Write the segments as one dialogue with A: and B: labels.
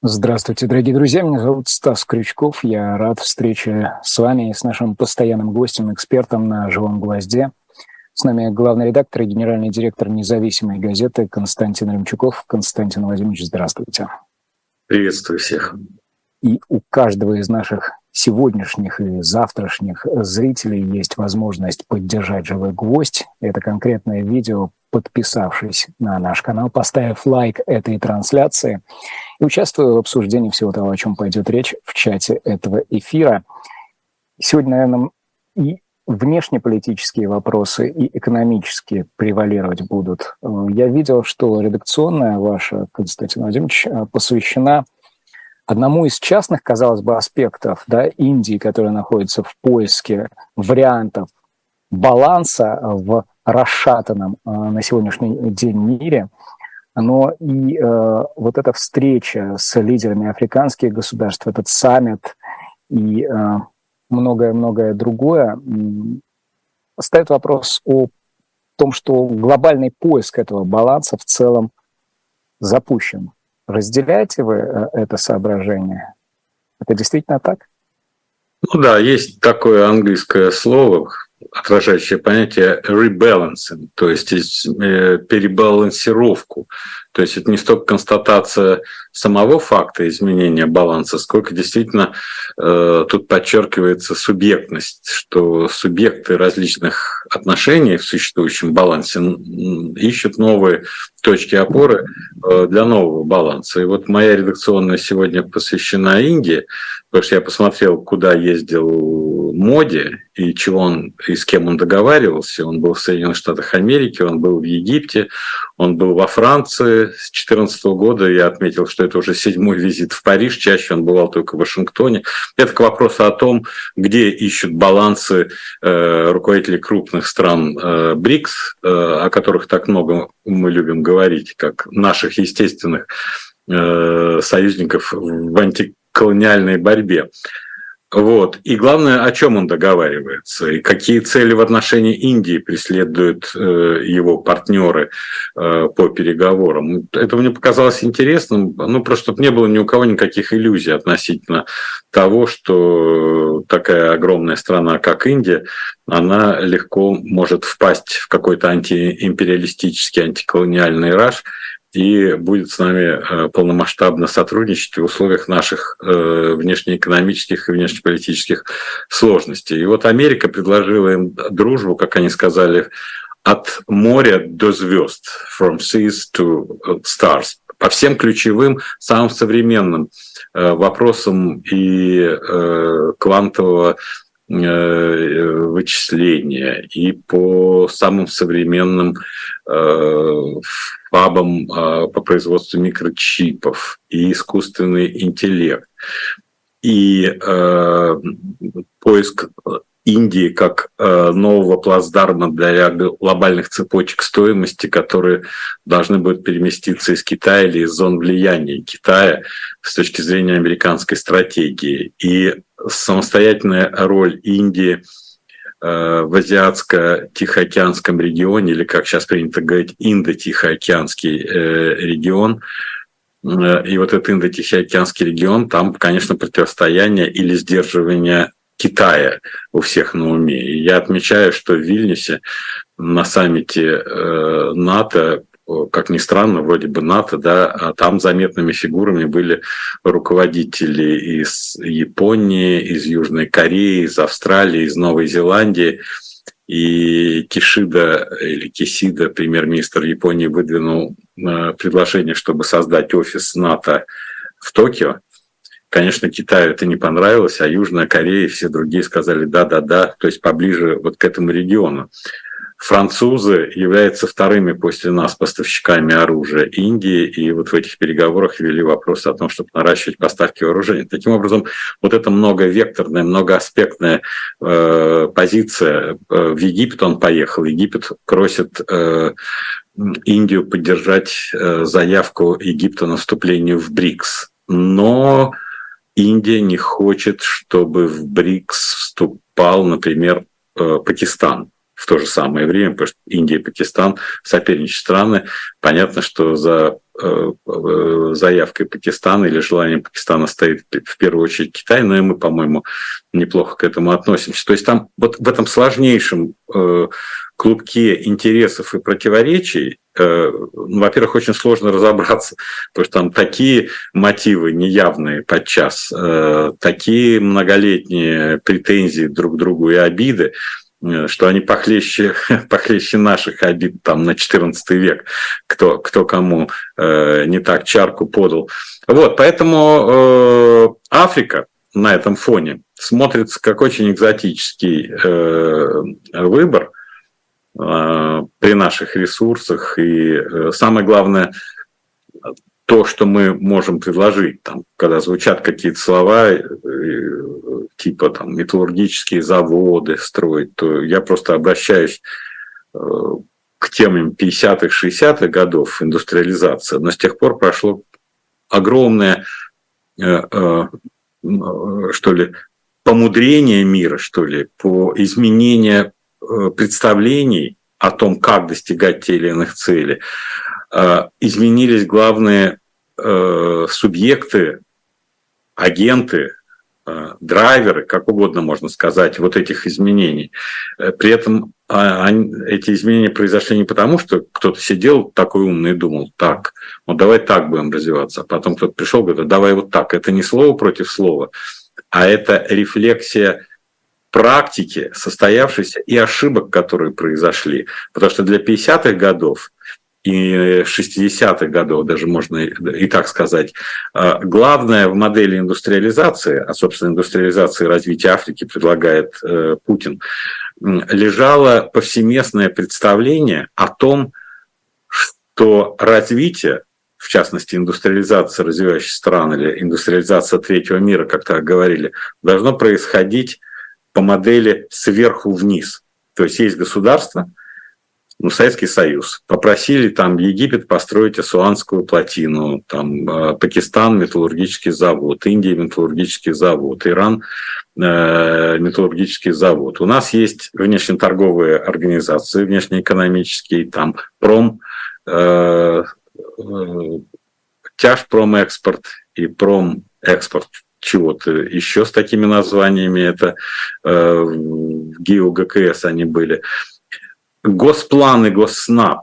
A: Здравствуйте, дорогие друзья. Меня зовут Стас Крючков. Я рад встрече с вами и с нашим постоянным гостем, экспертом на «Живом гвозде». С нами главный редактор и генеральный директор независимой газеты Константин Ремчуков. Константин Владимирович, здравствуйте.
B: Приветствую всех.
A: И у каждого из наших сегодняшних и завтрашних зрителей есть возможность поддержать «Живой гвоздь». Это конкретное видео, подписавшись на наш канал, поставив лайк этой трансляции и участвуя в обсуждении всего того, о чем пойдет речь в чате этого эфира. Сегодня, наверное, и внешнеполитические вопросы, и экономические превалировать будут. Я видел, что редакционная ваша, Константин Владимирович, посвящена одному из частных, казалось бы, аспектов да, Индии, которая находится в поиске вариантов баланса в расшатанном э, на сегодняшний день мире, но и э, вот эта встреча с лидерами африканских государств, этот саммит и э, многое-многое другое ставит вопрос о том, что глобальный поиск этого баланса в целом запущен. Разделяете вы э, это соображение? Это действительно так?
B: Ну да, есть такое английское слово, отражающее понятие rebalancing, то есть э, перебалансировку. То есть это не столько констатация самого факта изменения баланса, сколько действительно э, тут подчеркивается субъектность, что субъекты различных отношений в существующем балансе ищут новые точки опоры э, для нового баланса. И вот моя редакционная сегодня посвящена Индии, потому что я посмотрел, куда ездил Моди и чего он и с кем он договаривался. Он был в Соединенных Штатах Америки, он был в Египте, он был во Франции, с 2014 года я отметил, что это уже седьмой визит в Париж, чаще он бывал только в Вашингтоне. Это к вопросу о том, где ищут балансы э, руководители крупных стран э, БРИКС, э, о которых так много мы любим говорить, как наших естественных э, союзников в антиколониальной борьбе. Вот. И главное, о чем он договаривается, и какие цели в отношении Индии преследуют э, его партнеры э, по переговорам. Это мне показалось интересным, ну, просто чтобы не было ни у кого никаких иллюзий относительно того, что такая огромная страна, как Индия, она легко может впасть в какой-то антиимпериалистический, антиколониальный раж, и будет с нами э, полномасштабно сотрудничать в условиях наших э, внешнеэкономических и внешнеполитических сложностей. И вот Америка предложила им дружбу, как они сказали, от моря до звезд, from seas to stars, по всем ключевым, самым современным э, вопросам и квантового вычисления и по самым современным фабом а, по производству микрочипов и искусственный интеллект. И э, поиск Индии как э, нового плацдарма для глобальных цепочек стоимости, которые должны будут переместиться из Китая или из зон влияния Китая с точки зрения американской стратегии. И самостоятельная роль Индии – Э, в Азиатско-Тихоокеанском регионе, или, как сейчас принято говорить, Индо-Тихоокеанский э, регион. И вот этот Индо-Тихоокеанский регион, там, конечно, противостояние или сдерживание Китая у всех на уме. И я отмечаю, что в Вильнюсе на саммите НАТО как ни странно, вроде бы НАТО, да, а там заметными фигурами были руководители из Японии, из Южной Кореи, из Австралии, из Новой Зеландии. И Кишида или Кисида, премьер-министр Японии, выдвинул э, предложение, чтобы создать офис НАТО в Токио. Конечно, Китаю это не понравилось, а Южная Корея и все другие сказали да-да-да, то есть поближе вот к этому региону. Французы являются вторыми после нас поставщиками оружия Индии, и вот в этих переговорах вели вопрос о том, чтобы наращивать поставки вооружений. Таким образом, вот эта многовекторная, многоаспектная э, позиция э, в Египет он поехал. Египет просит э, Индию поддержать э, заявку Египта на вступление в БРИКС. Но Индия не хочет, чтобы в БРИКС вступал, например, э, Пакистан в то же самое время, потому что Индия и Пакистан соперничают страны. Понятно, что за э, э, заявкой Пакистана или желанием Пакистана стоит в первую очередь Китай, но и мы, по-моему, неплохо к этому относимся. То есть там вот в этом сложнейшем клубке интересов и противоречий, ну, во-первых, очень сложно разобраться, потому что там такие мотивы неявные подчас, такие многолетние претензии друг к другу и обиды, Э, что они похлеще, похлеще наших обид там на 14 век, кто, кто кому э, не так чарку подал. Вот, поэтому э, Африка на этом фоне смотрится как очень экзотический э, выбор э, при наших ресурсах. И э, самое главное, то, что мы можем предложить, там, когда звучат какие-то слова, э, типа там металлургические заводы строить, то я просто обращаюсь э, к темам 50-х, 60-х годов индустриализации. Но с тех пор прошло огромное, э, что ли, помудрение мира, что ли, по изменению представлений о том, как достигать те или иных целей. Э, изменились главные э, субъекты, агенты, э, драйверы, как угодно можно сказать, вот этих изменений. При этом а, эти изменения произошли не потому, что кто-то сидел такой умный и думал, так, вот давай так будем развиваться. А потом кто-то пришел и говорит, давай вот так. Это не слово против слова, а это рефлексия практики, состоявшейся и ошибок, которые произошли. Потому что для 50-х годов и 60-х годов, даже можно и так сказать. А, главное в модели индустриализации, а, собственно, индустриализации развития Африки предлагает э, Путин, лежало повсеместное представление о том, что развитие, в частности, индустриализация развивающихся стран или индустриализация третьего мира, как так говорили, должно происходить по модели сверху вниз. То есть есть государство, ну, Советский Союз. Попросили там Египет построить Асуанскую плотину, там э, Пакистан металлургический завод, Индия металлургический завод, Иран э, металлургический завод. У нас есть внешнеторговые организации, внешнеэкономические, там пром, э, э, тяжпромэкспорт и промэкспорт чего-то еще с такими названиями, это э, ГИО ГКС они были. Госплан и Госснаб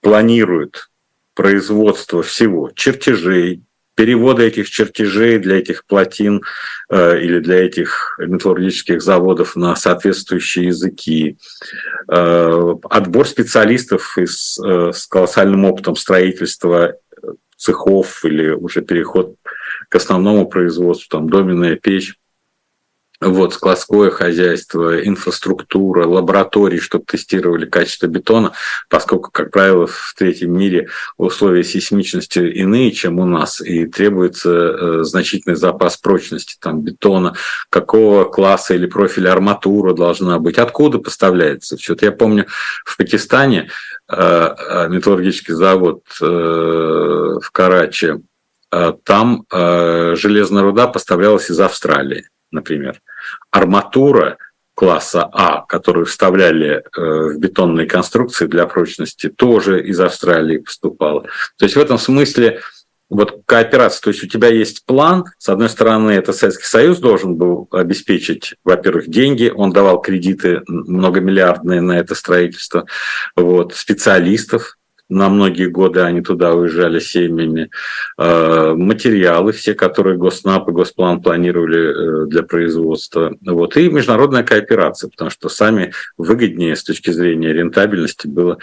B: планируют производство всего чертежей, перевода этих чертежей для этих плотин э, или для этих металлургических заводов на соответствующие языки, э, отбор специалистов из, э, с колоссальным опытом строительства цехов или уже переход к основному производству, там доменная печь вот, складское хозяйство, инфраструктура, лаборатории, чтобы тестировали качество бетона, поскольку, как правило, в третьем мире условия сейсмичности иные, чем у нас, и требуется э, значительный запас прочности там, бетона, какого класса или профиля арматура должна быть, откуда поставляется. Вот я помню, в Пакистане э, э металлургический завод э, в Карачи, там э, железная руда поставлялась из Австралии например. Арматура класса А, которую вставляли э, в бетонные конструкции для прочности, тоже из Австралии поступала. То есть в этом смысле вот кооперация, то есть у тебя есть план, с одной стороны, это Советский Союз должен был обеспечить, во-первых, деньги, он давал кредиты многомиллиардные на это строительство, вот, специалистов, на многие годы они туда уезжали семьями. Э, материалы все, которые Госнап и Госплан планировали э, для производства. Вот. И международная кооперация, потому что сами выгоднее с точки зрения рентабельности было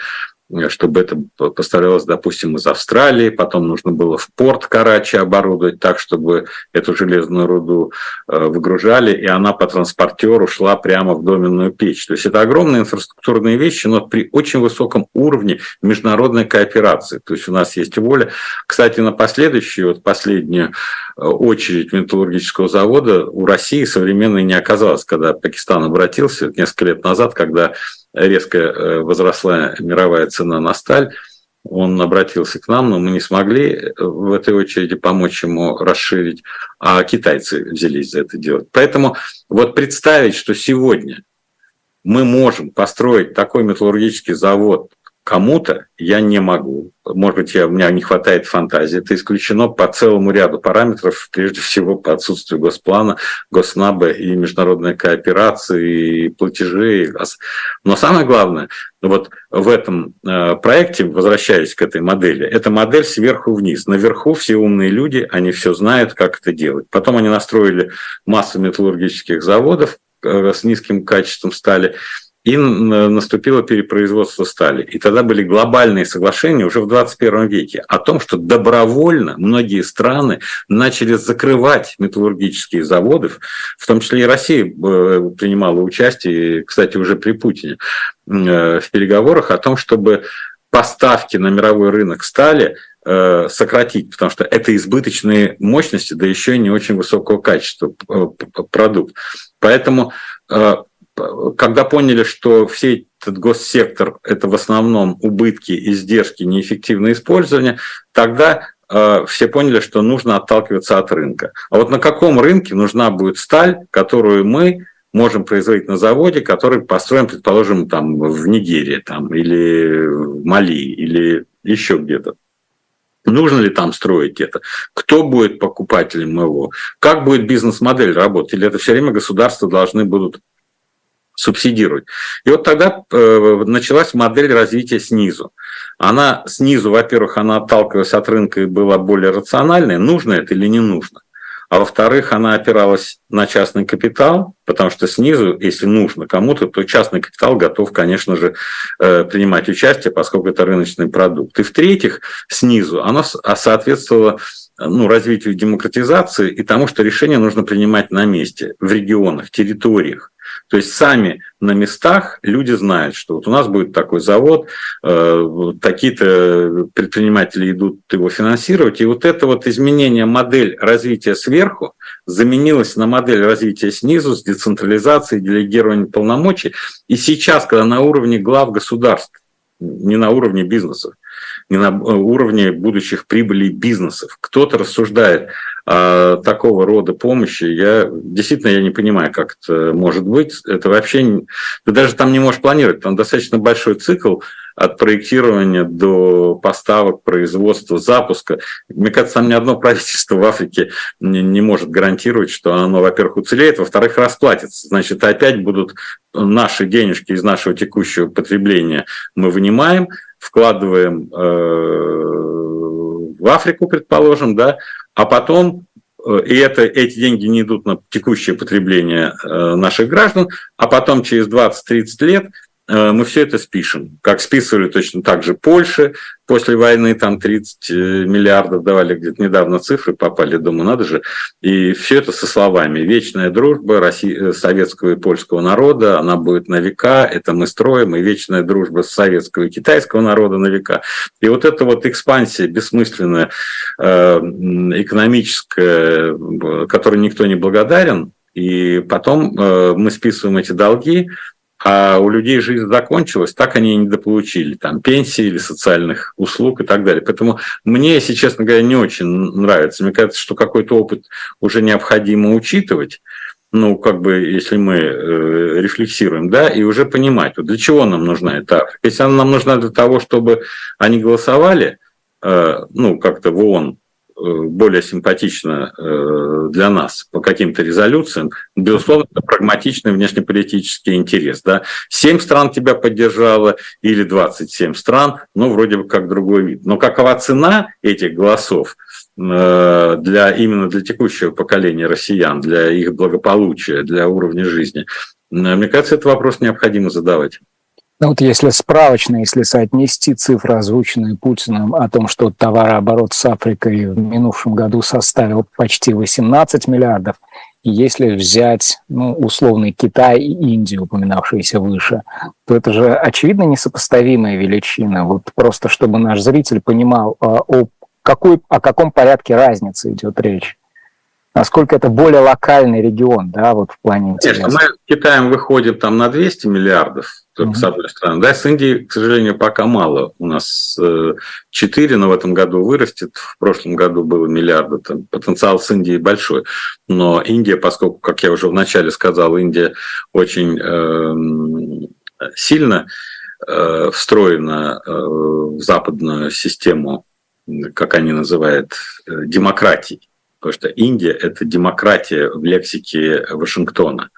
B: чтобы это поставлялось, допустим, из Австралии, потом нужно было в порт Карачи оборудовать так, чтобы эту железную руду э, выгружали, и она по транспортеру шла прямо в доменную печь. То есть это огромные инфраструктурные вещи, но при очень высоком уровне международной кооперации. То есть у нас есть воля. Кстати, на последующую, вот последнюю очередь металлургического завода у России современной не оказалось, когда Пакистан обратился несколько лет назад, когда резко э, возросла мировая цена на сталь, он обратился к нам, но мы не смогли э, в этой очереди помочь ему расширить, а китайцы взялись за это делать. Поэтому вот представить, что сегодня мы можем построить такой металлургический завод кому-то, я не могу. Может быть, я, у меня не хватает фантазии. Это исключено по целому ряду параметров, прежде всего по отсутствию госплана, госнаба и международной кооперации, и платежей. Но самое главное, вот в этом э, проекте, возвращаясь к этой модели, это модель сверху вниз. Наверху все умные люди, они все знают, как это делать. Потом они настроили массу металлургических заводов, э, с низким качеством стали и наступило перепроизводство стали. И тогда были глобальные соглашения уже в 21 веке о том, что добровольно многие страны начали закрывать металлургические заводы, в том числе и Россия э, принимала участие, кстати, уже при Путине, э, в переговорах о том, чтобы поставки на мировой рынок стали э, сократить, потому что это избыточные мощности, да еще и не очень высокого качества продукт. Поэтому когда поняли, что все этот госсектор – это в основном убытки, издержки, неэффективное использование, тогда э, все поняли, что нужно отталкиваться от рынка. А вот на каком рынке нужна будет сталь, которую мы можем производить на заводе, который построен, предположим, там, в Нигерии там, или в Мали, или еще где-то. Нужно ли там строить это? Кто будет покупателем его? Как будет бизнес-модель работать? Или это все время государства должны будут субсидировать. И вот тогда э, началась модель развития снизу. Она снизу, во-первых, она отталкивалась от рынка и была более рациональной, нужно это или не нужно. А во-вторых, она опиралась на частный капитал, потому что снизу, если нужно кому-то, то частный капитал готов, конечно же, э, принимать участие, поскольку это рыночный продукт. И в-третьих, снизу она соответствовала ну, развитию демократизации и тому, что решения нужно принимать на месте, в регионах, территориях. То есть сами на местах люди знают, что вот у нас будет такой завод, э, такие-то предприниматели идут его финансировать, и вот это вот изменение модель развития сверху заменилось на модель развития снизу с децентрализацией, делегированием полномочий. И сейчас, когда на уровне глав государств, не на уровне бизнесов, не на уровне будущих прибылей бизнесов, кто-то рассуждает а, такого рода помощи, я действительно я не понимаю, как это может быть. Это вообще... Ты даже там не можешь планировать, там достаточно большой цикл от проектирования до поставок, производства, запуска. Мне кажется, там ни одно правительство в Африке не, не может гарантировать, что оно, во-первых, уцелеет, во-вторых, расплатится. Значит, опять будут наши денежки из нашего текущего потребления мы вынимаем, вкладываем э, в Африку, предположим, да, а потом э, и это, эти деньги не идут на текущее потребление э, наших граждан, а потом через 20-30 лет мы все это спишем. Как списывали точно так же Польше после войны, там 30 э, миллиардов давали где-то недавно цифры, попали, думаю, надо же. И все это со словами. Вечная дружба России, э, советского и польского народа, она будет на века, это мы строим, и вечная дружба советского и китайского народа на века. И вот эта вот экспансия бессмысленная, экономическая, которой никто не благодарен, и потом мы списываем эти долги, а у людей жизнь закончилась, так они и недополучили там пенсии или социальных услуг и так далее. Поэтому мне, если честно говоря, не очень нравится. Мне кажется, что какой-то опыт уже необходимо учитывать, ну, как бы, если мы э, рефлексируем, да, и уже понимать, вот для чего нам нужна эта Африка. Если она нам нужна для того, чтобы они голосовали, э, ну, как-то в ООН более симпатично э, для нас по каким-то резолюциям, безусловно, это прагматичный внешнеполитический интерес. Да? 7 стран тебя поддержало или 27 стран, ну, вроде бы как другой вид. Но какова цена этих голосов э, для, именно для текущего поколения россиян, для их благополучия, для уровня жизни? Мне кажется, этот вопрос необходимо задавать.
A: Ну вот если справочно, если соотнести цифры, озвученные Путиным, о том, что товарооборот с Африкой в минувшем году составил почти 18 миллиардов, и если взять ну, условный Китай и Индию, упоминавшиеся выше, то это же очевидно несопоставимая величина. Вот просто чтобы наш зритель понимал, а, о, какой, о каком порядке разницы идет речь насколько это более локальный регион, да, вот в плане.
B: Конечно, мы Китаем выходим там на 200 миллиардов, только mm-hmm. с одной стороны. Да, с Индией, к сожалению, пока мало. У нас 4, но в этом году вырастет. В прошлом году было миллиарда. Там потенциал с Индией большой. Но Индия, поскольку, как я уже вначале сказал, Индия очень э, сильно э, встроена э, в западную систему, как они называют, э, демократии. Потому что Индия – это демократия в лексике Вашингтона.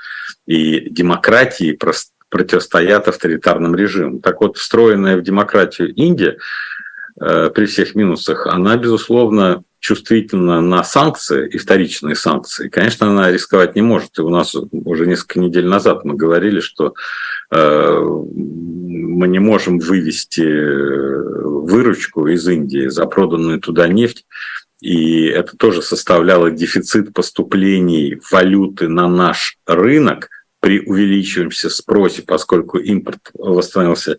B: И демократии противостоят авторитарным режимам. Так вот, встроенная в демократию Индия, э, при всех минусах, она, безусловно, чувствительна на санкции и вторичные санкции. Конечно, она рисковать не может. И у нас уже несколько недель назад мы говорили, что э, мы не можем вывести выручку из Индии за проданную туда нефть и это тоже составляло дефицит поступлений валюты на наш рынок при увеличивающемся спросе, поскольку импорт восстановился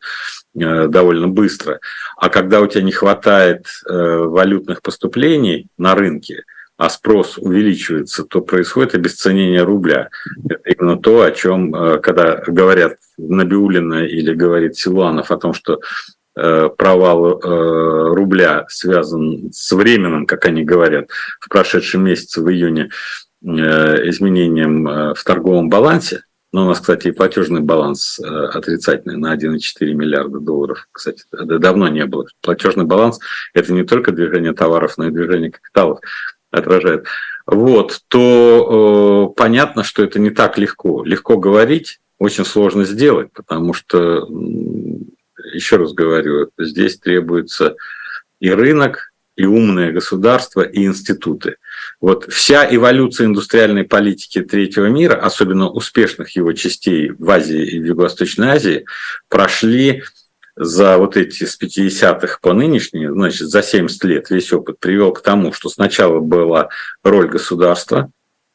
B: э, довольно быстро. А когда у тебя не хватает э, валютных поступлений на рынке, а спрос увеличивается, то происходит обесценение рубля. Это именно то, о чем, э, когда говорят Набиулина или говорит Силуанов о том, что провал рубля связан с временным, как они говорят, в прошедшем месяце, в июне, изменением в торговом балансе, но у нас, кстати, и платежный баланс э, отрицательный на 1,4 миллиарда долларов. Кстати, давно не было. Платежный баланс – это не только движение товаров, но и движение капиталов отражает. Вот, то э, понятно, что это не так легко. Легко говорить, очень сложно сделать, потому что, еще раз говорю, здесь требуется и рынок, и умное государство, и институты. Вот вся эволюция индустриальной политики третьего мира, особенно успешных его частей в Азии и в Юго-Восточной Азии, прошли за вот эти с 50-х по нынешние, значит, за 70 лет весь опыт привел к тому, что сначала была роль государства,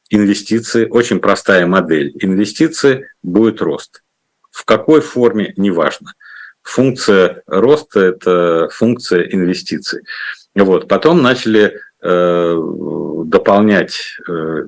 B: инвестиции, очень простая модель. Инвестиции будет рост. В какой форме, неважно. Функция роста – это функция инвестиций. Вот. Потом начали э, дополнять э,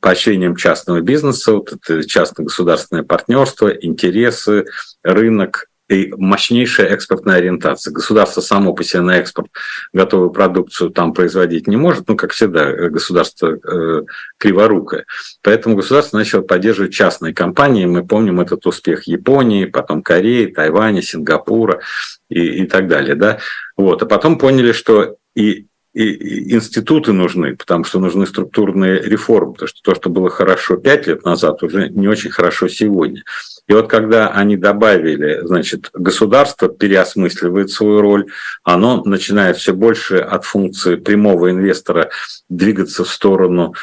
B: поощрением частного бизнеса, вот это частно-государственное партнерство, интересы, рынок, и мощнейшая экспортная ориентация. Государство само по себе на экспорт готовую продукцию там производить не может, ну, как всегда, э, государство э, криворукое. Поэтому государство начало поддерживать частные компании. Мы помним этот успех Японии, потом Кореи, Тайваня, Сингапура и, и так далее. Да? Вот. А потом поняли, что и и институты нужны, потому что нужны структурные реформы, потому что то, что было хорошо пять лет назад, уже не очень хорошо сегодня. И вот когда они добавили, значит, государство переосмысливает свою роль, оно начинает все больше от функции прямого инвестора двигаться в сторону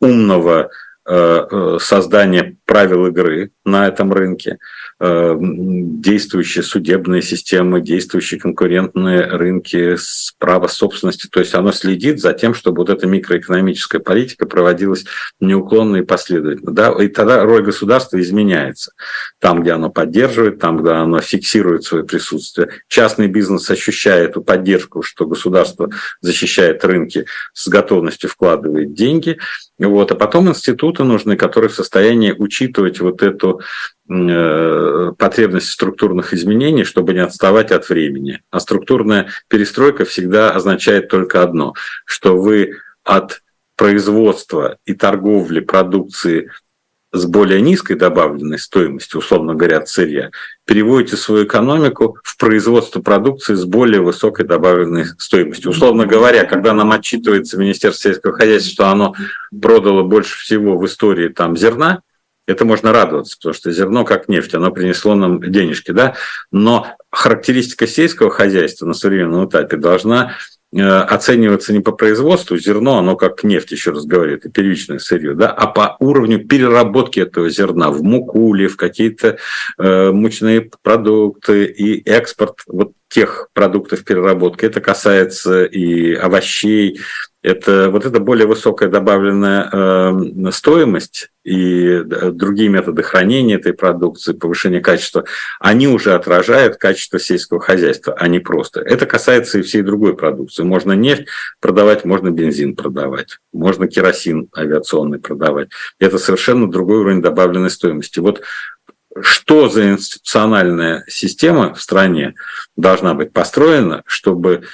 B: умного э, э, создания правил игры на этом рынке. Э, действующие судебные системы, действующие конкурентные рынки право собственности. То есть оно следит за тем, чтобы вот эта микроэкономическая политика проводилась неуклонно и последовательно. Да? И тогда роль государства изменяется. Там, где оно поддерживает, там, где оно фиксирует свое присутствие. Частный бизнес ощущает эту поддержку, что государство защищает рынки, с готовностью вкладывает деньги. Вот. А потом институты нужны, которые в состоянии учитывать вот эту потребность структурных изменений, чтобы не отставать от времени. А структурная перестройка всегда означает только одно, что вы от производства и торговли продукции с более низкой добавленной стоимостью, условно говоря, сырья, переводите свою экономику в производство продукции с более высокой добавленной стоимостью. Условно говоря, когда нам отчитывается Министерство сельского хозяйства, что оно продало больше всего в истории там зерна, это можно радоваться, потому что зерно, как нефть, оно принесло нам денежки, да, но характеристика сельского хозяйства на современном этапе должна э, оцениваться не по производству, зерно, оно как нефть, еще раз говорю, это первичное сырье, да, а по уровню переработки этого зерна в муку или в какие-то э, мучные продукты и экспорт вот тех продуктов переработки. Это касается и овощей, это вот эта более высокая добавленная э, стоимость и другие методы хранения этой продукции, повышение качества, они уже отражают качество сельского хозяйства, а не просто. Это касается и всей другой продукции. Можно нефть продавать, можно бензин продавать, можно керосин авиационный продавать. Это совершенно другой уровень добавленной стоимости. Вот что за институциональная система в стране должна быть построена, чтобы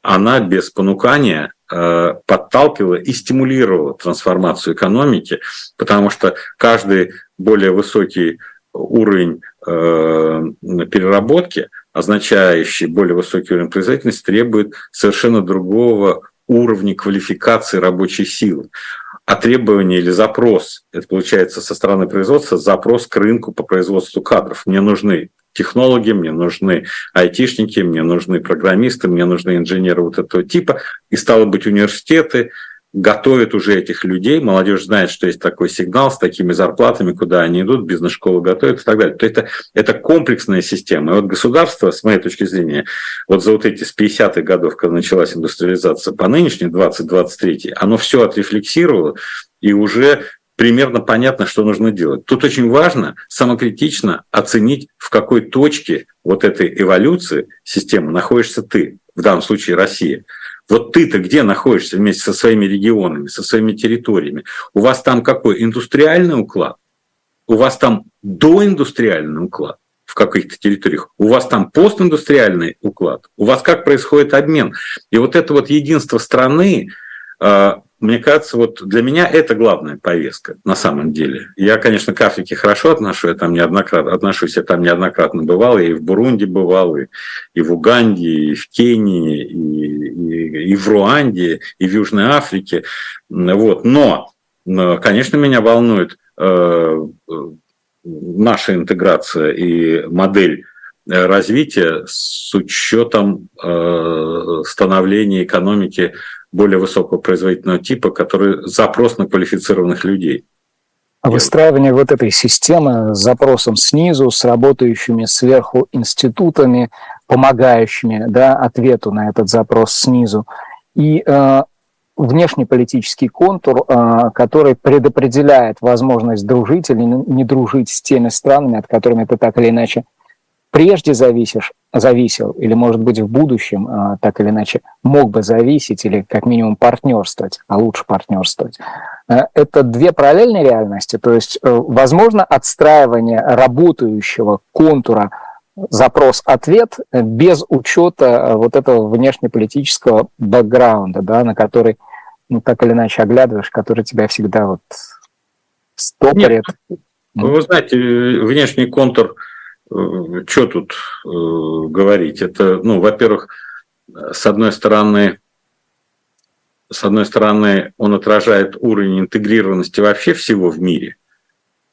B: она без понукания э, подталкивала и стимулировала трансформацию экономики, потому что каждый более высокий уровень э, переработки, означающий более высокий уровень производительности, требует совершенно другого уровня квалификации рабочей силы а требование или запрос, это получается со стороны производства, запрос к рынку по производству кадров. Мне нужны технологи, мне нужны айтишники, мне нужны программисты, мне нужны инженеры вот этого типа. И стало быть, университеты готовят уже этих людей, молодежь знает, что есть такой сигнал с такими зарплатами, куда они идут, бизнес-школы готовят и так далее. То это, это комплексная система. И вот государство, с моей точки зрения, вот за вот эти с 50-х годов, когда началась индустриализация, по нынешней 2023, оно все отрефлексировало и уже примерно понятно, что нужно делать. Тут очень важно самокритично оценить, в какой точке вот этой эволюции системы находишься ты, в данном случае Россия. Вот ты-то где находишься вместе со своими регионами, со своими территориями? У вас там какой? Индустриальный уклад? У вас там доиндустриальный уклад в каких-то территориях? У вас там постиндустриальный уклад? У вас как происходит обмен? И вот это вот единство страны, мне кажется, вот для меня это главная повестка на самом деле. Я, конечно, к Африке хорошо отношу, я там неоднократно, отношусь, я там неоднократно бывал, я и в Бурунди бывал, и, и в Уганде, и в Кении, и, и, и в Руанде, и в Южной Африке. Вот. Но, конечно, меня волнует э, наша интеграция и модель развития с учетом э, становления экономики более высокого производительного типа, который запрос на квалифицированных людей.
A: А выстраивание вот этой системы с запросом снизу, с работающими сверху институтами, помогающими да, ответу на этот запрос снизу, и э, внешнеполитический контур, э, который предопределяет возможность дружить или не дружить с теми странами, от которыми ты так или иначе прежде зависишь, зависел, или, может быть, в будущем а, так или иначе мог бы зависеть, или как минимум партнерствовать, а лучше партнерствовать. Э, это две параллельные реальности, то есть, э, возможно, отстраивание работающего контура запрос-ответ без учета э, вот этого внешнеполитического бэкграунда, да, на который, ну, так или иначе оглядываешь, который тебя всегда вот стопорит.
B: Нет, вы знаете, внешний контур – что тут э, говорить? Это, ну, во-первых, с одной стороны, с одной стороны, он отражает уровень интегрированности вообще всего в мире,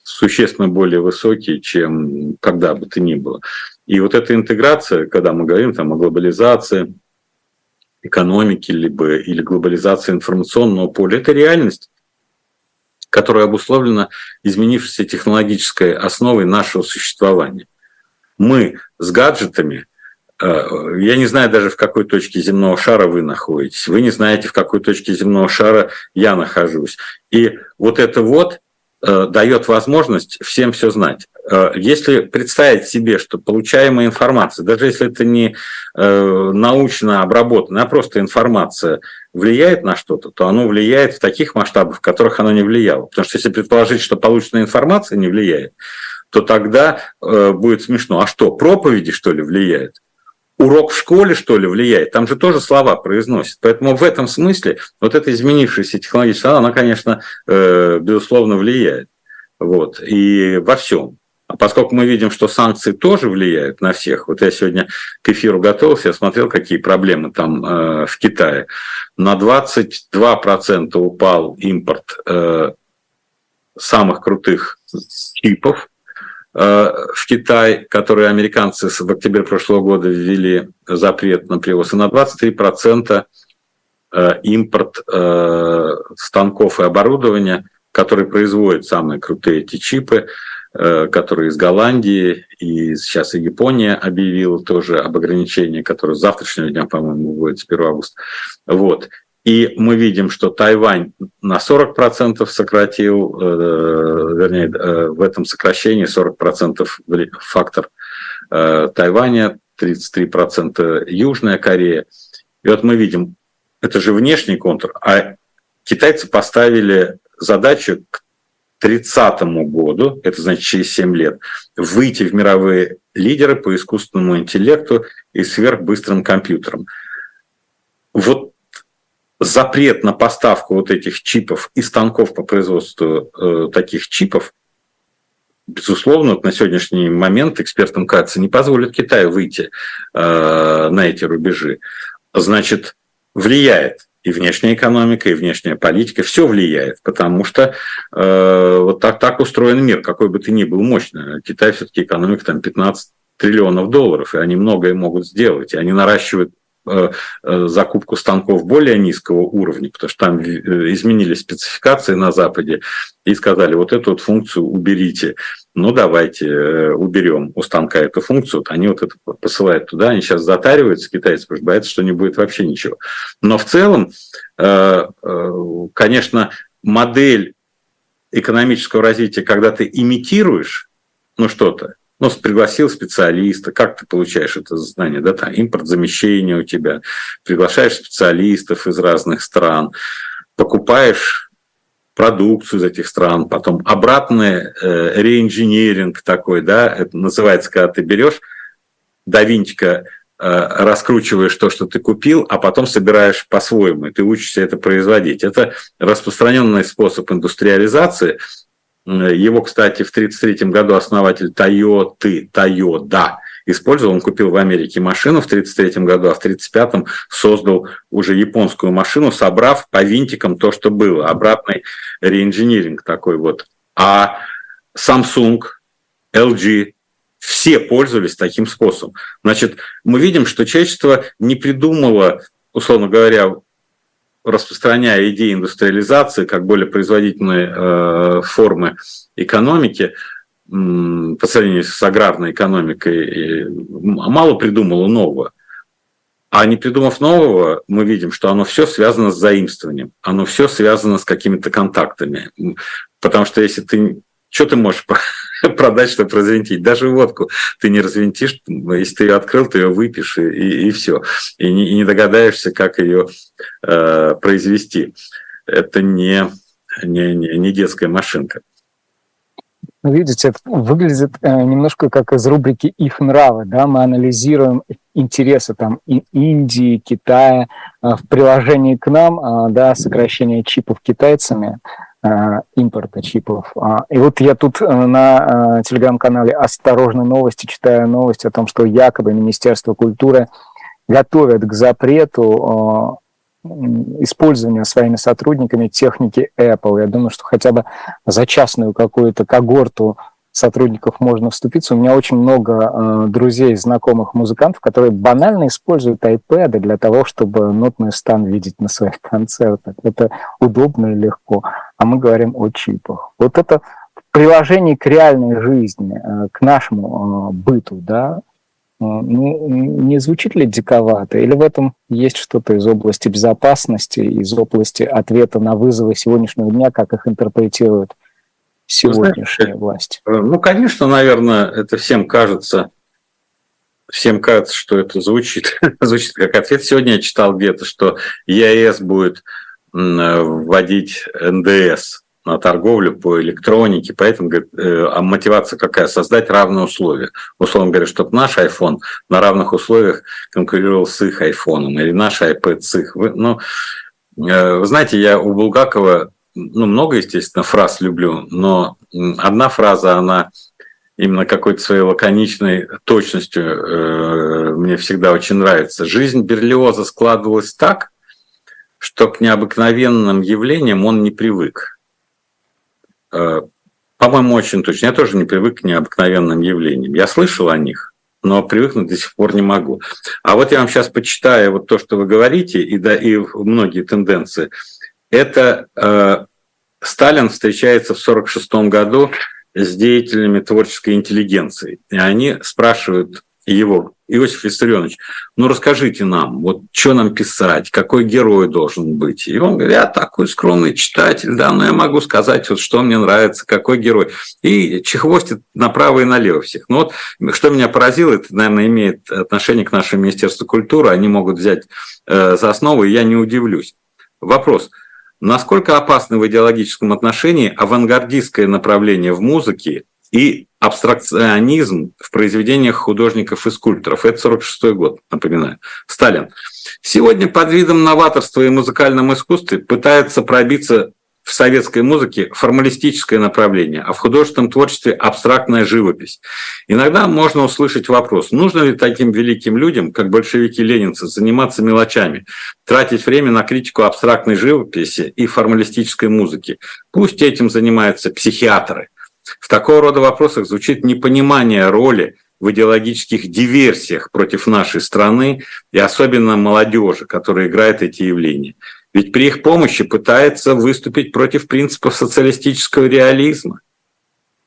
B: существенно более высокий, чем когда бы то ни было. И вот эта интеграция, когда мы говорим там, о глобализации экономики либо, или глобализации информационного поля, это реальность, которая обусловлена изменившейся технологической основой нашего существования мы с гаджетами, э, я не знаю даже в какой точке земного шара вы находитесь, вы не знаете, в какой точке земного шара я нахожусь. И вот это вот э, дает возможность всем все знать. Э, если представить себе, что получаемая информация, даже если это не научно обработанная, а просто информация влияет на что-то, то оно влияет в таких масштабах, в которых оно не влияло. Потому что если предположить, что полученная информация не влияет, то тогда э, будет смешно. А что, проповеди, что ли, влияют? Урок в школе, что ли, влияет? Там же тоже слова произносят. Поэтому в этом смысле вот эта изменившаяся технологическая, она, конечно, э, безусловно, влияет. Вот. И во всем. А поскольку мы видим, что санкции тоже влияют на всех, вот я сегодня к эфиру готовился, я смотрел, какие проблемы там э, в Китае. На 22% упал импорт э, самых крутых чипов, в Китай, которые американцы в октябре прошлого года ввели запрет на привоз, и на 23% э, импорт э, станков и оборудования, которые производят самые крутые эти чипы, которые из Голландии, и сейчас и Япония объявила тоже об ограничении, которое с завтрашнего дня, по-моему, будет с 1 августа. Вот. И мы видим, что Тайвань на 40% сократил, э, вернее, э, в этом сокращении 40% фактор э, Тайваня, 33% Южная Корея. И вот мы видим, это же внешний контур, а китайцы поставили задачу к 30 году это значит через 7 лет, выйти в мировые лидеры по искусственному интеллекту и сверхбыстрым компьютерам. Вот запрет на поставку вот этих чипов и станков по производству э, таких чипов, безусловно, на сегодняшний момент экспертам кажется, не позволит Китаю выйти э, на эти рубежи. Значит, влияет и внешняя экономика, и внешняя политика, все влияет, потому что э, вот так, так устроен мир, какой бы ты ни был мощный. Китай все-таки экономика там 15 триллионов долларов, и они многое могут сделать, и они наращивают закупку станков более низкого уровня, потому что там э, изменились спецификации на Западе и сказали, вот эту вот функцию уберите. Ну, давайте уберем у станка эту функцию. Они вот это посылают туда, они сейчас затариваются, китайцы, потому что боятся, что не будет вообще ничего. Но в целом, конечно, модель экономического развития, когда ты имитируешь ну, что-то, ну, пригласил специалиста, как ты получаешь это знание, да, там импорт замещения у тебя, приглашаешь специалистов из разных стран, покупаешь продукцию из этих стран, потом обратный э, реинжиниринг такой, да, это называется, когда ты берешь до винтика э, раскручиваешь то, что ты купил, а потом собираешь по-своему, и ты учишься это производить. Это распространенный способ индустриализации – его, кстати, в 1933 году основатель Toyota, Toyota использовал. Он купил в Америке машину в 1933 году, а в 1935 создал уже японскую машину, собрав по винтикам то, что было. Обратный реинжиниринг такой вот. А Samsung, LG, все пользовались таким способом. Значит, мы видим, что человечество не придумало, условно говоря, распространяя идеи индустриализации как более производительной э, формы экономики по сравнению с аграрной экономикой, мало придумало нового. А не придумав нового, мы видим, что оно все связано с заимствованием, оно все связано с какими-то контактами. Потому что если ты что ты можешь продать, чтобы развинтить? Даже водку ты не развинтишь. Если ты ее открыл, ты ее выпьешь, и, и, все. И не, и не догадаешься, как ее э, произвести. Это не, не, не, не детская машинка.
A: Видите, это выглядит э, немножко как из рубрики «Их нравы». Да? Мы анализируем интересы там, Индии, Китая э, в приложении к нам, э, да, сокращение чипов китайцами – импорта чипов. А, и вот я тут э, на э, телеграм-канале «Осторожные новости» читаю новость о том, что якобы Министерство культуры готовят к запрету использования своими сотрудниками техники Apple. Я думаю, что хотя бы за частную какую-то когорту сотрудников можно вступиться. У меня очень много э, друзей, знакомых музыкантов, которые банально используют iPad для того, чтобы нотный стан видеть на своих концертах. Это удобно и легко. А мы говорим о чипах. Вот это приложение к реальной жизни, э, к нашему э, быту, да, э, ну, не звучит ли диковато? Или в этом есть что-то из области безопасности, из области ответа на вызовы сегодняшнего дня, как их интерпретируют сегодняшняя знаете, власть?
B: Ну, конечно, наверное, это всем кажется, всем кажется, что это звучит, звучит как ответ. Сегодня я читал где-то, что ЕАЭС будет вводить НДС на торговлю по электронике, поэтому говорит, э, а мотивация какая? Создать равные условия. Условно говоря, чтобы наш iPhone на равных условиях конкурировал с их iPhone, или наш iPad с их. Ну, э, вы знаете, я у Булгакова ну, много, естественно, фраз люблю, но одна фраза, она именно какой-то своей лаконичной точностью э, мне всегда очень нравится. Жизнь Берлиоза складывалась так, что к необыкновенным явлениям он не привык. Э, по-моему, очень точно. Я тоже не привык к необыкновенным явлениям. Я слышал о них, но привыкнуть до сих пор не могу. А вот я вам сейчас почитаю вот то, что вы говорите, и, да, и многие тенденции – это э, Сталин встречается в 1946 году с деятелями творческой интеллигенции. И они спрашивают его, Иосиф Виссарионович, ну расскажите нам, вот что нам писать, какой герой должен быть. И он говорит, я такой скромный читатель, да, но я могу сказать, вот что мне нравится, какой герой. И чехвостит направо и налево всех. Ну вот, что меня поразило, это, наверное, имеет отношение к нашему Министерству культуры, они могут взять э, за основу, и я не удивлюсь. Вопрос – насколько опасно в идеологическом отношении авангардистское направление в музыке и абстракционизм в произведениях художников и скульпторов. Это 46 год, напоминаю. Сталин. Сегодня под видом новаторства и музыкальном искусстве пытается пробиться в советской музыке формалистическое направление, а в художественном творчестве абстрактная живопись. Иногда можно услышать вопрос, нужно ли таким великим людям, как большевики-ленинцы, заниматься мелочами, тратить время на критику абстрактной живописи и формалистической музыки. Пусть этим занимаются психиатры. В такого рода вопросах звучит непонимание роли в идеологических диверсиях против нашей страны и особенно молодежи, которая играет эти явления. Ведь при их помощи пытается выступить против принципов социалистического реализма.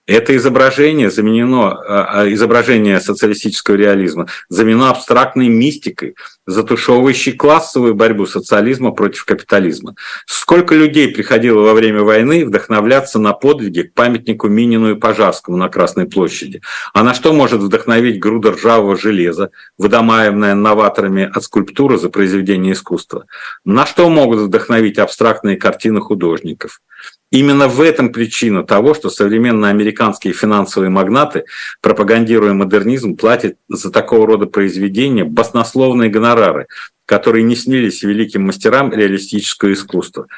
B: Это изображение заменено, а, а, изображение социалистического реализма заменено абстрактной мистикой, затушевывающей классовую борьбу социализма против капитализма. Сколько людей приходило во время войны вдохновляться на подвиги к памятнику Минину и Пожарскому на Красной площади? А на что может вдохновить груда ржавого железа, выдомаемая новаторами от скульптуры за произведение искусства? На что могут вдохновить абстрактные картины художников? Именно в этом причина того, что современные американские финансовые магнаты, пропагандируя модернизм, платят за такого рода произведения баснословные гонорары, которые не снились великим мастерам реалистического искусства.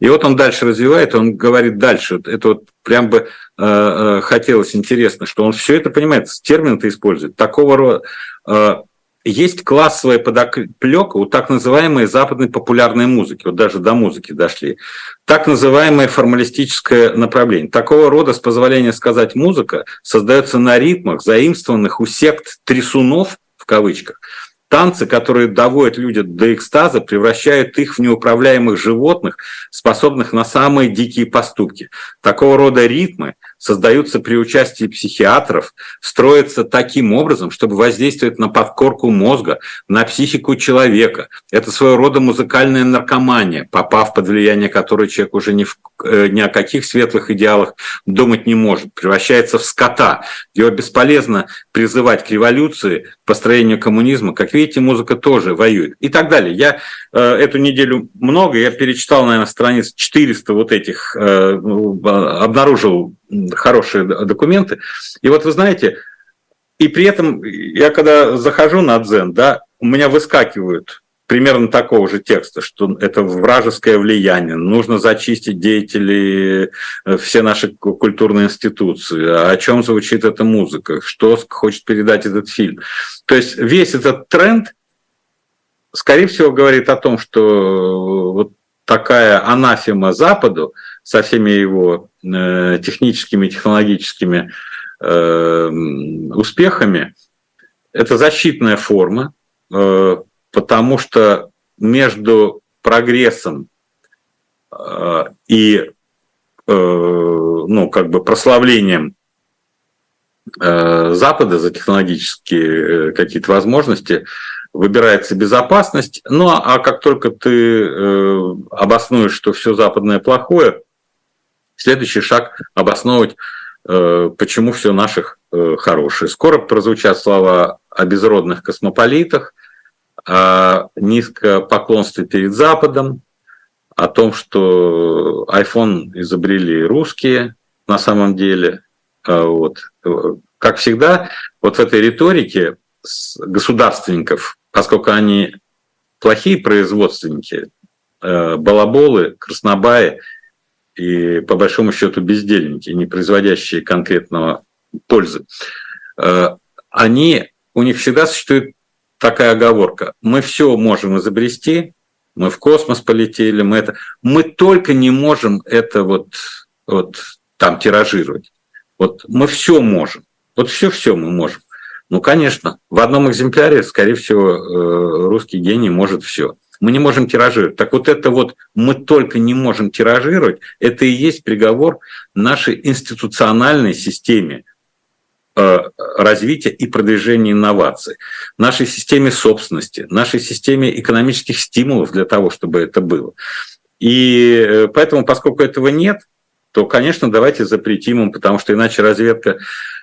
B: И вот он дальше развивает, он говорит дальше. Это вот прям бы э, э, хотелось интересно, что он все это понимает, термин-то использует. Такого рода э, есть классовая подоплека у так называемой западной популярной музыки, вот даже до музыки дошли, так называемое формалистическое направление. Такого рода, с позволения сказать, музыка создается на ритмах, заимствованных у сект трясунов, в кавычках, Танцы, которые доводят людей до экстаза, превращают их в неуправляемых животных, способных на самые дикие поступки. Такого рода ритмы создаются при участии психиатров, строятся таким образом, чтобы воздействовать на подкорку мозга, на психику человека. Это своего рода музыкальная наркомания, попав под влияние которой человек уже ни, в, э, ни о каких светлых идеалах думать не может, превращается в скота. Его бесполезно призывать к революции, к построению коммунизма. Как видите, музыка тоже воюет. И так далее. Я э, эту неделю много, я перечитал, наверное, страниц 400 вот этих, э, ну, обнаружил хорошие документы. И вот вы знаете, и при этом я когда захожу на Дзен, да, у меня выскакивают примерно такого же текста, что это вражеское влияние, нужно зачистить деятелей, э, все наши культурные институции, о чем звучит эта музыка, что хочет передать этот фильм. То есть весь этот тренд, скорее всего, говорит о том, что вот такая анафема Западу со всеми его э, техническими, технологическими э, успехами, это защитная форма, э, потому что между прогрессом и ну, как бы прославлением Запада за технологические какие-то возможности выбирается безопасность. Ну а как только ты обоснуешь, что все западное плохое, Следующий шаг – обосновывать, э, почему все наших э, хорошее. Скоро прозвучат слова о безродных космополитах, о низкопоклонстве перед Западом, о том, что iPhone изобрели русские на самом деле. А вот. Как всегда, вот в этой риторике государственников, поскольку они плохие производственники, э, балаболы, краснобаи – и по большому счету бездельники, не производящие конкретного пользы, э, они, у них всегда существует такая оговорка. Мы все можем изобрести, мы в космос полетели, мы это... Мы только не можем это вот, вот там тиражировать. Вот мы все можем. Вот все-все мы можем. Ну, конечно, в одном экземпляре, скорее всего, э, русский гений может все мы не можем тиражировать. Так вот это вот мы только не можем тиражировать, это и есть приговор нашей институциональной системе э, развития и продвижения инноваций, нашей системе собственности, нашей системе экономических стимулов для того, чтобы это было. И э, поэтому, поскольку этого нет, то, конечно, давайте запретим им, потому что иначе разведка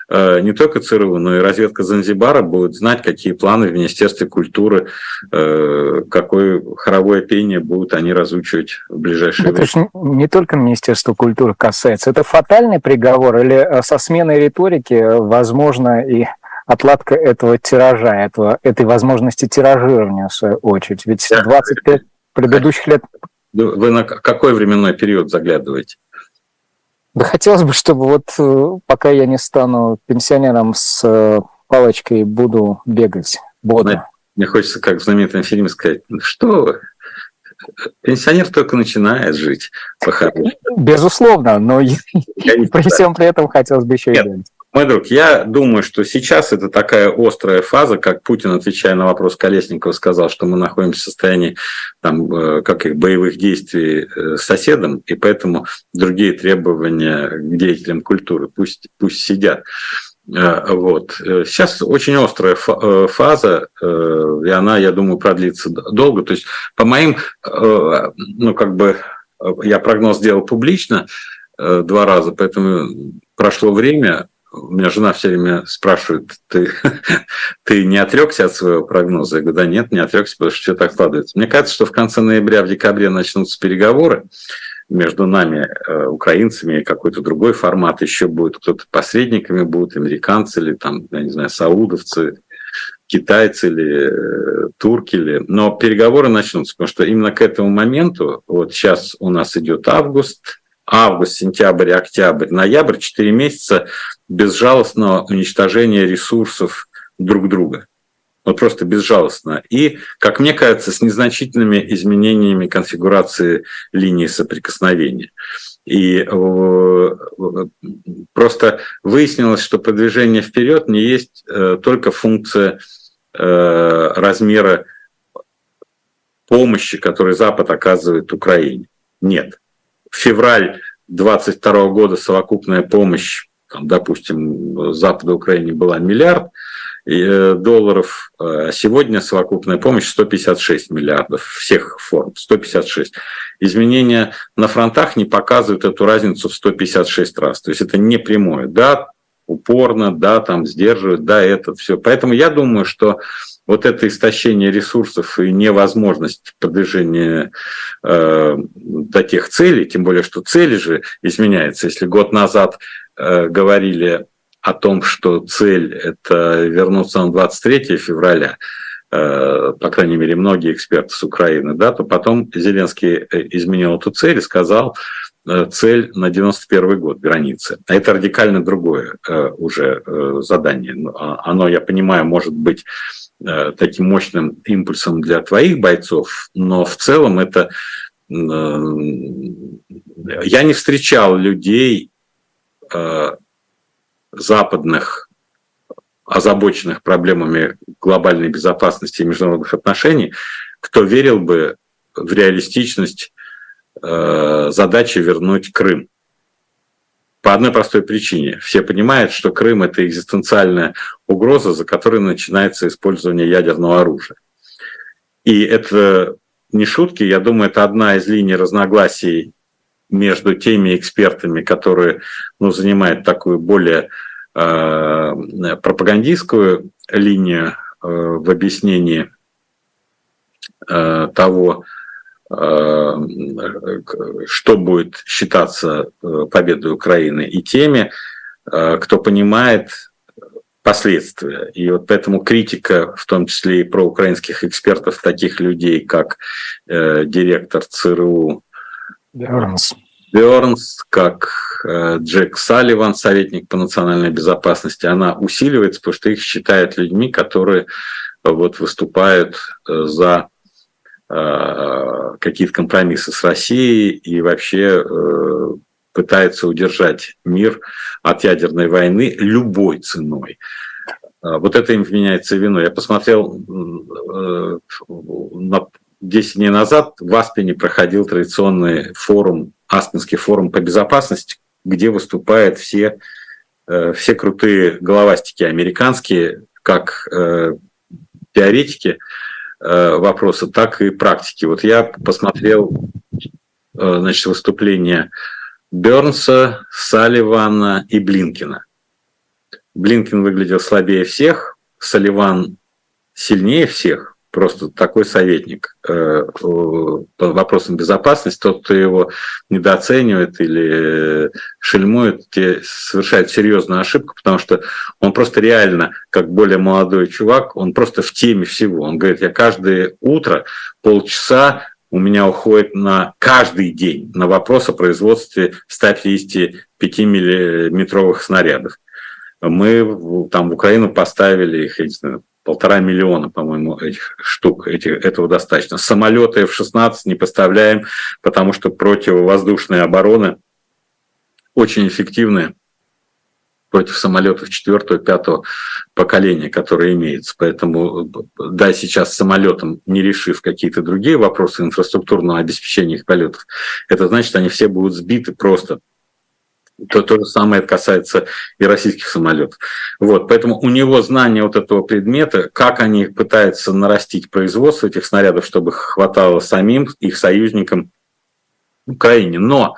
B: не только ЦРУ, но и разведка Занзибара будет знать, какие планы в Министерстве культуры, э, какое хоровое пение будут они разучивать в ближайшее
A: это время. Это не только Министерство культуры касается. Это фатальный приговор или со сменой риторики возможно и отладка этого тиража, этого, этой возможности тиражирования, в свою очередь. Ведь 25 предыдущих лет...
B: Вы на какой временной период заглядываете?
A: Да хотелось бы, чтобы вот э, пока я не стану пенсионером с э, палочкой, буду бегать бодро.
B: Мне хочется, как в знаменитом фильме, сказать, ну что вы, пенсионер только начинает жить по-хорошему.
A: Безусловно, но при всем при этом хотелось бы еще и делать.
B: Мой друг, я думаю, что сейчас это такая острая фаза, как Путин, отвечая на вопрос Колесникова, сказал, что мы находимся в состоянии там, э, как их, боевых действий э, с соседом, и поэтому другие требования к деятелям культуры пусть, пусть сидят. Э, вот. Сейчас очень острая фаза, и она, я думаю, продлится долго. То есть, по моим, ну, как бы, я прогноз сделал публично два раза, поэтому прошло время, у меня жена все время спрашивает, ты, ты не отрекся от своего прогноза? Я говорю, да нет, не отрекся, потому что все так складывается. Мне кажется, что в конце ноября, в декабре начнутся переговоры между нами, э, украинцами, и какой-то другой формат еще будет. Кто-то посредниками будут, американцы или там, я не знаю, саудовцы, китайцы или э, турки или... Но переговоры начнутся, потому что именно к этому моменту, вот сейчас у нас идет август, август, сентябрь, октябрь, ноябрь, 4 месяца безжалостного уничтожения ресурсов друг друга. Вот просто безжалостно. И, как мне кажется, с незначительными изменениями конфигурации линии соприкосновения. И э, просто выяснилось, что продвижение вперед не есть э, только функция э, размера помощи, которую Запад оказывает Украине. Нет февраль 22 года совокупная помощь, там, допустим, Запада Украине была миллиард э, долларов, а сегодня совокупная помощь 156 миллиардов всех форм, 156. Изменения на фронтах не показывают эту разницу в 156 раз, то есть это не прямое. Да, упорно, да, там сдерживают, да, это все. Поэтому я думаю, что вот это истощение ресурсов и невозможность продвижения э, до тех целей, тем более, что цели же изменяются. Если год назад э, говорили о том, что цель – это вернуться на 23 февраля, э, по крайней мере, многие эксперты с Украины, да, то потом Зеленский э, изменил эту цель и сказал, э, цель на 91 год границы. А это радикально другое э, уже э, задание. А, оно, я понимаю, может быть Э, таким мощным импульсом для твоих бойцов, но в целом это... Э, я не встречал людей э, западных, озабоченных проблемами глобальной безопасности и международных отношений, кто верил бы в реалистичность задачи вернуть Крым. По одной простой причине. Все понимают, что Крым – это экзистенциальная угроза, за которой начинается использование ядерного оружия. И это не шутки, я думаю, это одна из линий разногласий между теми экспертами, которые ну, занимают такую более э, пропагандистскую линию э, в объяснении э, того, Э, что будет считаться э, победой Украины, и теми, э, кто понимает последствия. И вот поэтому критика, в том числе и про украинских экспертов, таких людей, как директор ЦРУ Бернс, Бернс как Джек Салливан, советник по национальной безопасности, она усиливается, потому что их считают людьми, которые вот выступают за Э, какие-то компромиссы с Россией и вообще э, пытается удержать мир от ядерной войны любой ценой. Э, вот это им вменяется виной. Я посмотрел на 10 дней назад в Аспене проходил традиционный форум, Аспенский форум по безопасности, где выступают все, все крутые головастики американские, как теоретики, Э, вопроса, так и практики. Вот я посмотрел э, значит, выступления Бернса, Салливана и Блинкина. Блинкин выглядел слабее всех, Соливан сильнее всех, просто такой советник э, по вопросам безопасности, тот, кто его недооценивает или шельмует, те совершает серьезную ошибку, потому что он просто реально, как более молодой чувак, он просто в теме всего. Он говорит, я каждое утро полчаса у меня уходит на каждый день на вопрос о производстве 155-миллиметровых снарядов. Мы там в Украину поставили их, я не знаю, полтора миллиона, по-моему, этих штук, этих, этого достаточно. Самолеты F-16 не поставляем, потому что противовоздушная оборона очень эффективная против самолетов четвертого, пятого поколения, которые имеются. Поэтому, да, сейчас самолетом, не решив какие-то другие вопросы инфраструктурного обеспечения их полетов, это значит, они все будут сбиты просто то, то же самое касается и российских самолетов. Вот, поэтому у него знание вот этого предмета, как они пытаются нарастить производство этих снарядов, чтобы хватало самим их союзникам Украине. Но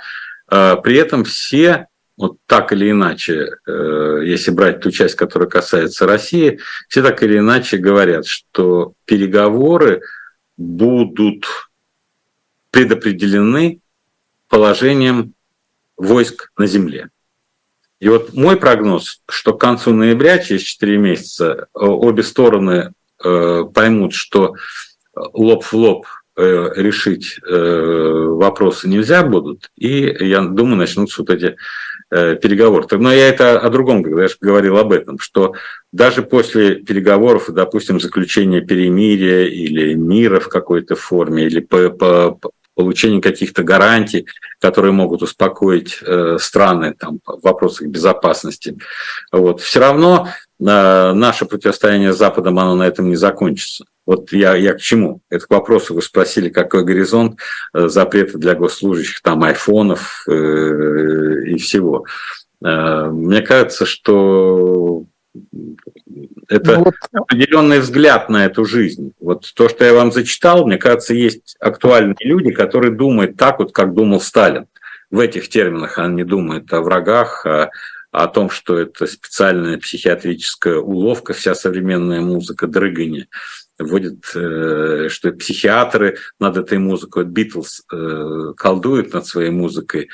B: э, при этом все, вот так или иначе, э, если брать ту часть, которая касается России, все так или иначе говорят, что переговоры будут предопределены положением войск на земле. И вот мой прогноз, что к концу ноября, через 4 месяца, э, обе стороны э, поймут, что лоб в лоб э, решить вопросы нельзя будут, и, я думаю, начнутся вот эти переговоры. Но я это о другом когда я говорил об этом, что даже после переговоров, допустим, заключения перемирия или мира в какой-то форме, или по, по, получение каких-то гарантий, которые могут успокоить э, страны там, в вопросах безопасности. Вот. Все равно э, наше противостояние с Западом, оно на этом не закончится. Вот я, я к чему? Это к вопросу, вы спросили, какой горизонт э, запрета для госслужащих, там, айфонов э, и всего. Э, мне кажется, что это ну, вот... определенный взгляд на эту жизнь. Вот то, что я вам зачитал, мне кажется, есть актуальные люди, которые думают так вот, как думал Сталин. В этих терминах они не думают о врагах, а о том, что это специальная психиатрическая уловка, вся современная музыка, дрыгание вводит, э, что психиатры над этой музыкой, Битлз э, колдуют над своей музыкой,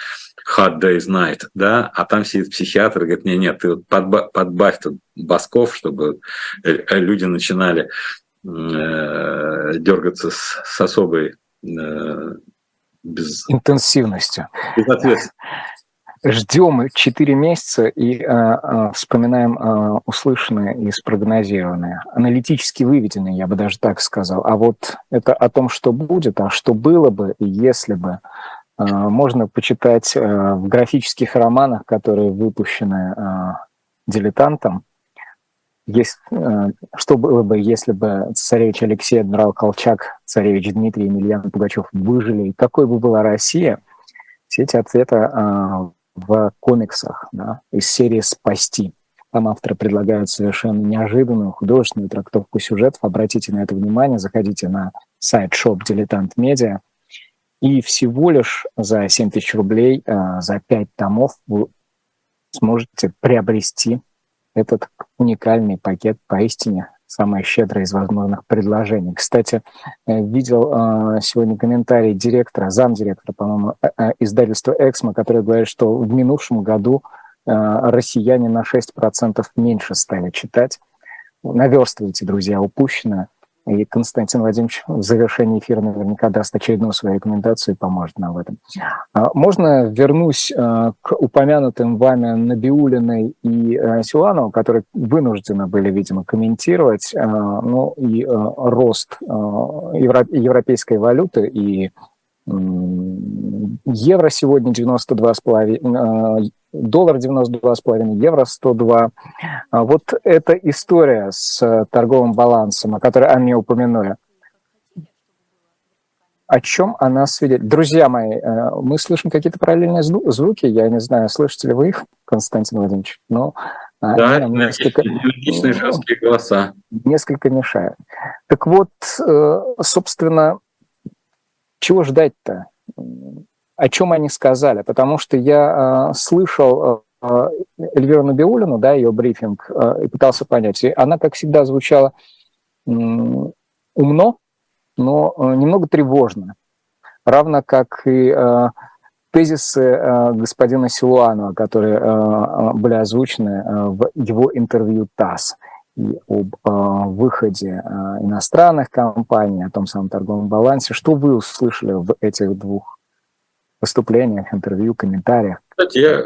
B: Hard Day's Night, да, а там сидит психиатр и говорит, нет, нет, ты вот подбавь, тут басков, чтобы э, люди начинали э, дергаться с, с особой
A: э, без... интенсивностью. Безответственно. Ждем 4 месяца и э, э, вспоминаем э, услышанное и спрогнозированное. Аналитически выведенное, я бы даже так сказал. А вот это о том, что будет, а что было бы, если бы Э, можно почитать э, в графических романах, которые выпущены э, дилетантом. Есть, что было бы, если бы царевич Алексей, адмирал Колчак, царевич Дмитрий, Емельян Пугачев выжили? Какой бы была Россия? Все эти ответы в комиксах да, из серии «Спасти». Там авторы предлагают совершенно неожиданную художественную трактовку сюжетов. Обратите на это внимание, заходите на сайт Shop Дилетант Медиа, и всего лишь за 7 тысяч рублей, э, за 5 томов вы сможете приобрести этот уникальный пакет поистине самое щедрое из возможных предложений. Кстати, э, видел э, сегодня комментарий директора, замдиректора, по-моему, издательства «Эксмо», который говорит, что в минувшем году россияне на 6% меньше стали читать. Наверстывайте, друзья, упущенное. И Константин Владимирович в завершении эфира наверняка даст очередную свою рекомендацию и поможет нам в этом. А, можно вернусь а, к упомянутым вами Набиулиной и а, Силанову, которые вынуждены были, видимо, комментировать ну, и рост европейской валюты и евро сегодня 92,5, доллар 92,5, евро 102. А вот эта история с торговым балансом, о которой Анне упомянули, о чем она свидетельствует? Друзья мои, э, мы слышим какие-то параллельные звуки, я не знаю, слышите ли вы их, Константин Владимирович, но
B: да, несколько, логичные женские голоса.
A: Несколько мешают. Так вот, э, собственно, чего ждать-то? О чем они сказали, потому что я э, слышал Эльвиру Набиулину, да, ее брифинг, и пытался понять. И она, как всегда, звучала умно, но немного тревожно. Равно как и тезисы господина Силуанова, которые были озвучены в его интервью ТАСС и об выходе иностранных компаний, о том самом торговом балансе. Что вы услышали в этих двух выступлениях, интервью, комментариях?
B: Кстати, я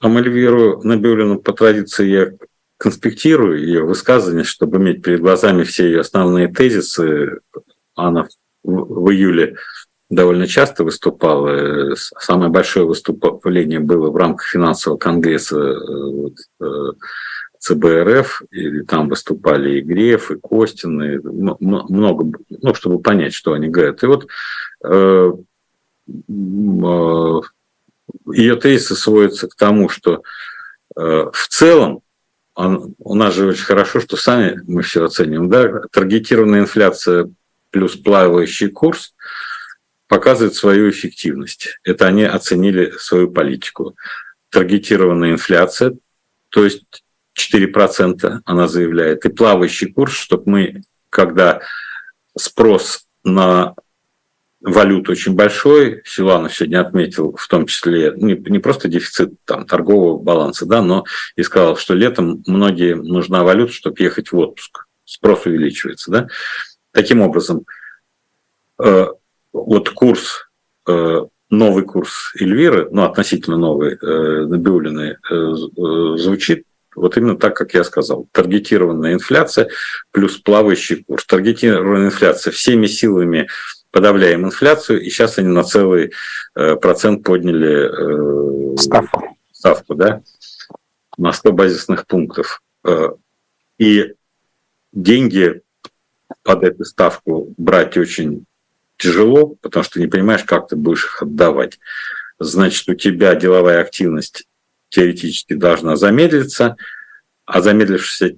B: Амальвиру Набиулину по традиции я конспектирую ее высказывания, чтобы иметь перед глазами все ее основные тезисы. Она в июле довольно часто выступала. Самое большое выступление было в рамках финансового конгресса э, ЦБРФ, и там выступали и Греф, и Костин, и много, ну, чтобы понять, что они говорят. И вот э, ее тезисы сводятся к тому, что э, в целом у нас же очень хорошо, что сами мы все оценим, да, таргетированная инфляция плюс плавающий курс показывает свою эффективность. Это они оценили свою политику. Таргетированная инфляция, то есть 4% она заявляет, и плавающий курс, чтобы мы, когда спрос на валют очень большой. Силанов сегодня отметил в том числе не, не просто дефицит там, торгового баланса, да, но и сказал, что летом многие нужна валюта, чтобы ехать в отпуск. Спрос увеличивается. Да? Таким образом, э, вот курс, э, новый курс Эльвиры, ну, относительно новый, э, Набиулиной, э, э, звучит вот именно так, как я сказал. Таргетированная инфляция плюс плавающий курс. Таргетированная инфляция всеми силами подавляем инфляцию, и сейчас они на целый э, процент подняли
A: э, ставку,
B: ставку да, на 100 базисных пунктов. Э, и деньги под эту ставку брать очень тяжело, потому что не понимаешь, как ты будешь их отдавать. Значит, у тебя деловая активность теоретически должна замедлиться, а замедлившаяся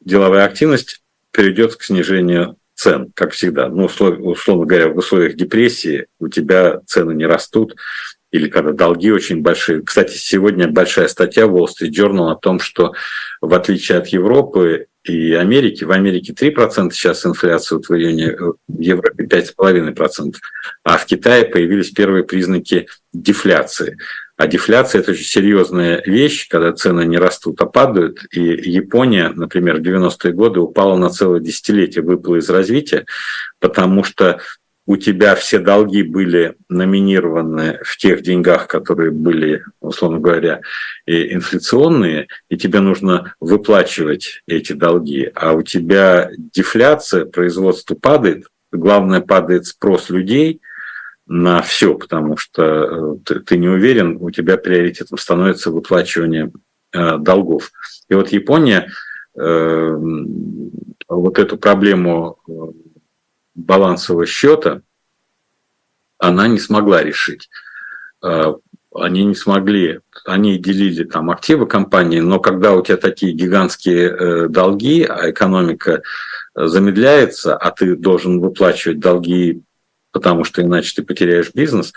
B: деловая активность приведет к снижению цен, как всегда. Ну, условно говоря, в условиях депрессии у тебя цены не растут, или когда долги очень большие. Кстати, сегодня большая статья Wall Street Journal о том, что в отличие от Европы и Америки, в Америке 3% сейчас инфляция вот в июне, в Европе 5,5%, а в Китае появились первые признаки дефляции. А дефляция – это очень серьезная вещь, когда цены не растут, а падают. И Япония, например, в 90-е годы упала на целое десятилетие, выпала из развития, потому что у тебя все долги были номинированы в тех деньгах, которые были, условно говоря, инфляционные, и тебе нужно выплачивать эти долги. А у тебя дефляция, производство падает, главное падает спрос людей – на все, потому что э, ты, ты не уверен, у тебя приоритетом становится выплачивание э, долгов. И вот Япония э, вот эту проблему э, балансового счета она не смогла решить. Э, они не смогли, они делили там активы компании, но когда у тебя такие гигантские долги, а экономика замедляется, а ты должен выплачивать долги потому что иначе ты потеряешь бизнес,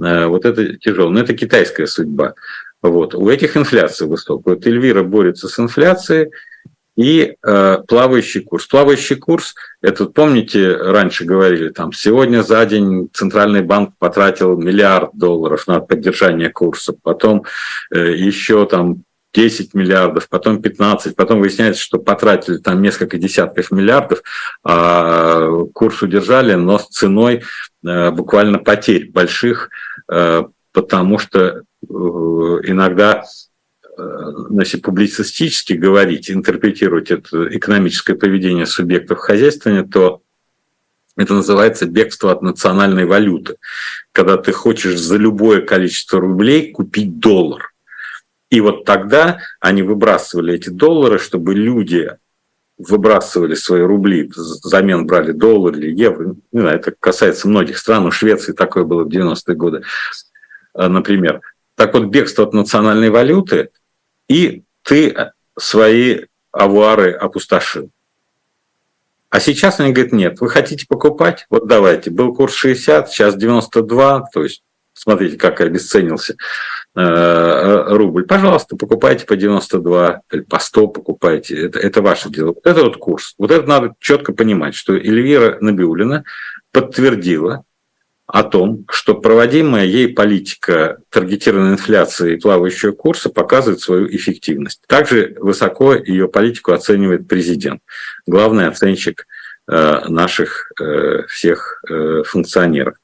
B: э, вот это тяжело. Но это китайская судьба. Вот. У этих инфляция высокая. Вот Эльвира борется с инфляцией, и э, плавающий курс. Плавающий курс, это, помните, раньше говорили, там, сегодня за день Центральный банк потратил миллиард долларов на поддержание курса, потом э, еще там 10 миллиардов, потом 15, потом выясняется, что потратили там несколько десятков миллиардов, а курс удержали, но с ценой э, буквально потерь больших, э, потому что э, иногда если публицистически говорить, интерпретировать это экономическое поведение субъектов хозяйствования, то это называется бегство от национальной валюты. Когда ты хочешь за любое количество рублей купить доллар. И вот тогда они выбрасывали эти доллары, чтобы люди выбрасывали свои рубли, взамен брали доллар или евро. Не знаю, это касается многих стран. У Швеции такое было в 90-е годы, э, например. Так вот, бегство от национальной валюты, и ты свои авуары опустошил. А сейчас они говорят, нет, вы хотите покупать? Вот давайте. Был курс 60, сейчас 92, то есть смотрите, как обесценился Э, рубль, пожалуйста, покупайте по 92 или по 100 покупайте, это, это ваше дело. Вот это вот курс. Вот это надо четко понимать, что Эльвира Набиулина подтвердила о том, что проводимая ей политика таргетированной инфляции и плавающего курса показывает свою эффективность. Также высоко ее политику оценивает президент, главный оценщик э, наших э, всех функционеров.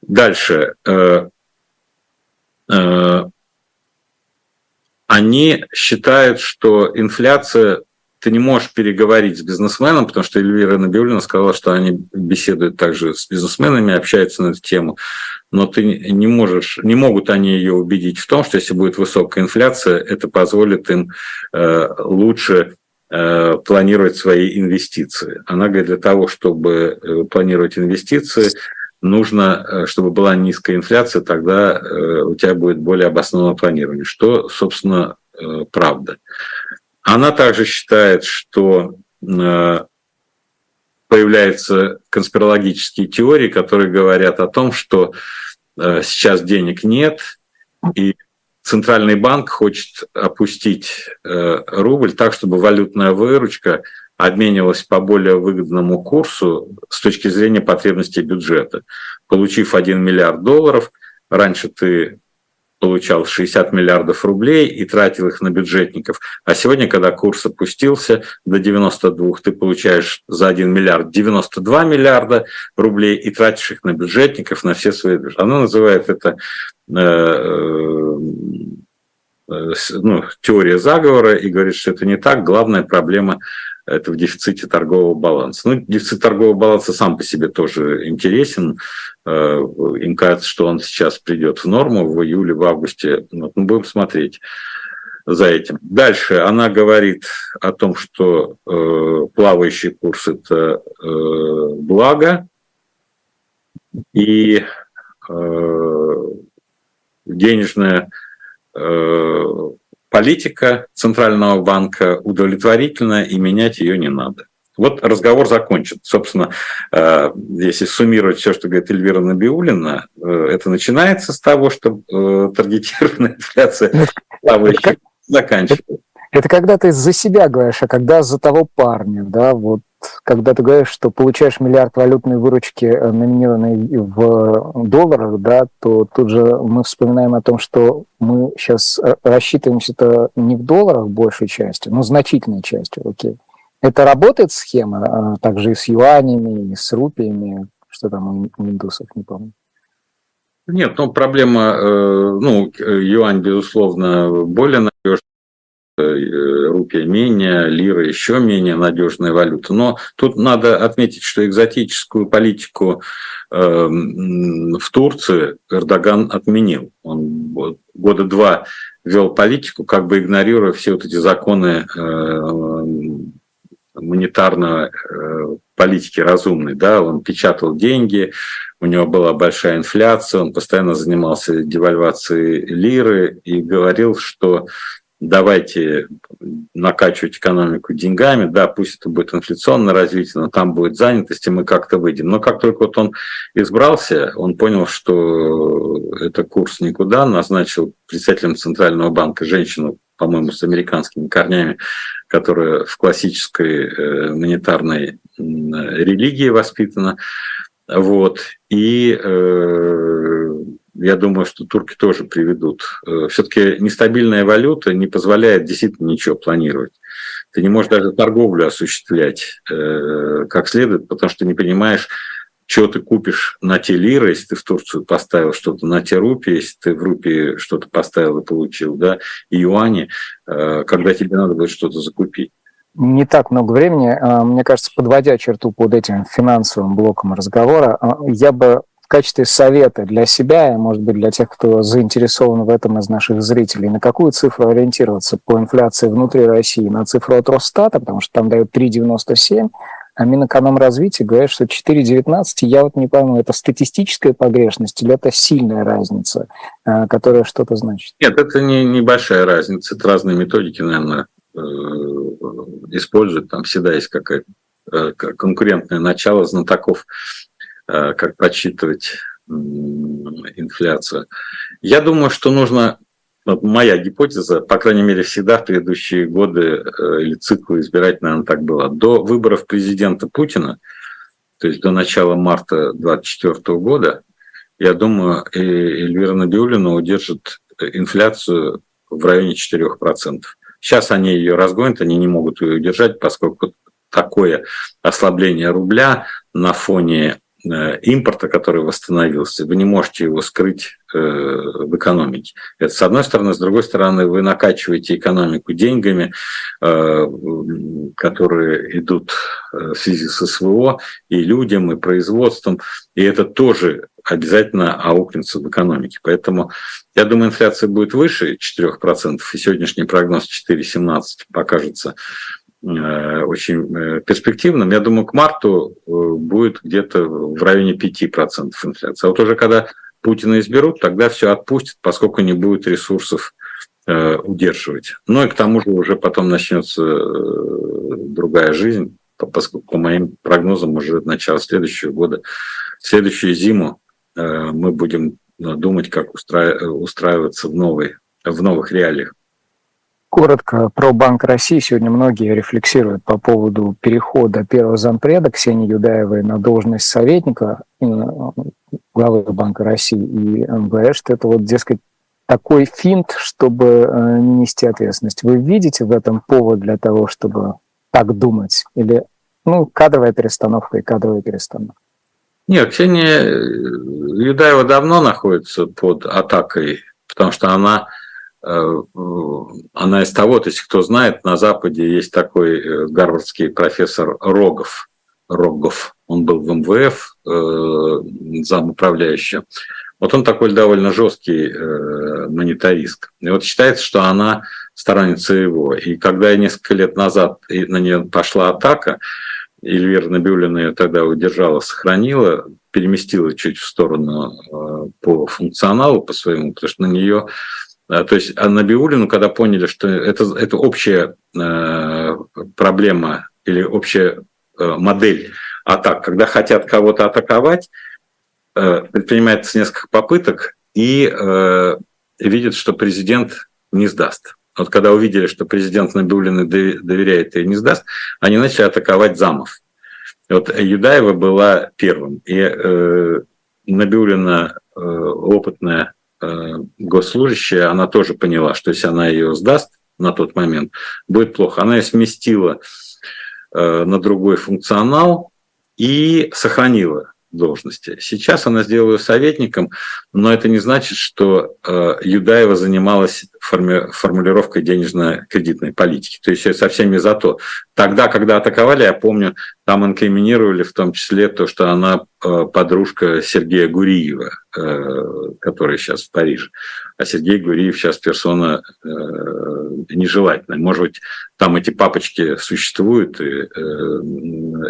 B: Дальше. Э, они считают, что инфляция ты не можешь переговорить с бизнесменом, потому что Эльвира Набиулина сказала, что они беседуют также с бизнесменами, общаются на эту тему, но ты не можешь, не могут они ее убедить в том, что если будет высокая инфляция, это позволит им э, лучше э, планировать свои инвестиции. Она говорит, для того, чтобы планировать инвестиции, нужно, э, чтобы была низкая инфляция, тогда э, у тебя будет более обоснованное планирование, что, собственно, э, правда. Она также считает, что появляются конспирологические теории, которые говорят о том, что сейчас денег нет, и Центральный банк хочет опустить рубль так, чтобы валютная выручка – обменивалась по более выгодному курсу с точки зрения потребностей бюджета. Получив 1 миллиард долларов, раньше ты получал 60 миллиардов рублей и тратил их на бюджетников. А сегодня, когда курс опустился до 92, ты получаешь за 1 миллиард 92 миллиарда рублей и тратишь их на бюджетников, на все свои... Она называет это э, э, ну, теория заговора и говорит, что это не так. Главная проблема это в дефиците торгового баланса. Ну, дефицит торгового баланса сам по себе тоже интересен. Э, им кажется, что он сейчас придет в норму в июле, в августе. Вот мы будем смотреть за этим. Дальше она говорит о том, что э, плавающий курс – это э, благо, и э, денежная э, политика Центрального банка удовлетворительна, и менять ее не надо. Вот разговор закончен. Собственно, э, если суммировать все, что говорит Эльвира Набиулина, э, это начинается с того, что э, таргетированная инфляция плавающая заканчивается.
A: Это когда ты за себя говоришь, а когда за того парня, да, вот когда ты говоришь, что получаешь миллиард валютной выручки, э, номинированной в долларах, да, то тут же мы вспоминаем о том, что мы сейчас э, рассчитываемся-то не в долларах большей частью, но значительной частью, окей. Это работает схема, а также и с юанями, и с рупиями, что там у индусов, не помню.
B: Нет, ну проблема, э, ну, юань, безусловно, более надежный Э, рупия менее, лира еще менее надежная валюта. Но тут надо отметить, что экзотическую политику эм, в Турции Эрдоган отменил. Он года два вел политику, как бы игнорируя все вот эти законы э, монетарной э, политики разумной. Да? Он печатал деньги, у него была большая инфляция, он постоянно занимался девальвацией лиры и говорил, что давайте накачивать экономику деньгами, да, пусть это будет инфляционное развитие, но там будет занятость, и мы как-то выйдем. Но как только вот он избрался, он понял, что это курс никуда, назначил председателем Центрального банка женщину, по-моему, с американскими корнями, которая в классической э, монетарной религии воспитана. Вот. И э, я думаю, что турки тоже приведут. Э, Все-таки нестабильная валюта не позволяет действительно ничего планировать. Ты не можешь даже торговлю осуществлять э, как следует, потому что не понимаешь, что ты купишь на те лиры, если ты в Турцию поставил что-то, на те рупии, если ты в рупии что-то поставил и получил, да, и юани, э, когда тебе надо будет что-то закупить
A: не так много времени. Мне кажется, подводя черту под этим финансовым блоком разговора, я бы в качестве совета для себя и, может быть, для тех, кто заинтересован в этом из наших зрителей, на какую цифру ориентироваться по инфляции внутри России? На цифру от Росстата, потому что там дают 3,97, а Минэкономразвитие говорит, что 4,19, я вот не пойму, это статистическая погрешность или это сильная разница, а, которая что-то значит?
B: Нет, это не небольшая разница, это разные методики, наверное, э, используют, там всегда есть какая-то э, конкурентное начало знатоков Э, как подсчитывать инфляцию. Я думаю, что нужно моя гипотеза, по крайней мере, всегда в предыдущие годы э, или циклы избирать, наверное, так было. До выборов президента Путина, то есть до начала марта 2024 года, я думаю, Эльвира Набиулина удержит инфляцию в районе 4%. Сейчас они ее разгонят, они не могут ее удержать, поскольку такое ослабление рубля на фоне Э, импорта, который восстановился, вы не можете его скрыть э, в экономике. Это с одной стороны. С другой стороны, вы накачиваете экономику деньгами, э, которые идут в связи с СВО, и людям, и производством. И это тоже обязательно аукнется в экономике. Поэтому я думаю, инфляция будет выше 4%, и сегодняшний прогноз 4,17 покажется Э, очень э, перспективным. Я думаю, к марту э, будет где-то в районе 5% инфляции. А вот уже когда Путина изберут, тогда все отпустят, поскольку не будет ресурсов удерживать. Ну и к тому же уже потом начнется другая жизнь, поскольку по моим прогнозам уже начало следующего года, следующую зиму мы будем думать, как устраиваться в, новой, в новых реалиях.
A: Коротко про Банк России. Сегодня многие рефлексируют по поводу перехода первого зампреда Ксении Юдаевой на должность советника э, главы Банка России и что это вот, дескать, такой финт, чтобы э, не нести ответственность. Вы видите в этом повод для того, чтобы так думать? Или ну, кадровая перестановка и кадровая перестановка?
B: Нет, Ксения Юдаева давно находится под атакой, потому что она она из того, то есть кто знает, на Западе есть такой э, гарвардский профессор Рогов, Рогов, он был в МВФ э, зам управляющего. Вот он такой довольно жесткий э, монетарист. И вот считается, что она сторонница его. И когда я несколько лет назад на нее пошла атака, Эльвира Набиулина ее тогда удержала, сохранила, переместила чуть в сторону э, по функционалу, по своему, потому что на нее то есть а Набиулину, когда поняли, что это, это общая э, проблема или общая э, модель атак, когда хотят кого-то атаковать, э, предпринимается несколько попыток и видят, что президент не сдаст. Вот когда увидели, что президент Набиулина доверяет и не сдаст, они начали атаковать замов. Вот Юдаева была первым. И э, Набиулина э, опытная госслужащая, она тоже поняла, что если она ее сдаст на тот момент, будет плохо. Она ее сместила э, на другой функционал и сохранила должности. Сейчас она сделала ее советником, но это не значит, что э, Юдаева занималась форми- формулировкой денежно-кредитной политики. То есть совсем не за то. Тогда, когда атаковали, я помню, там инкриминировали в том числе то, что она э, подружка Сергея Гуриева, э, который сейчас в Париже. А Сергей Гуриев сейчас персона э, нежелательная. Может быть, там эти папочки существуют, и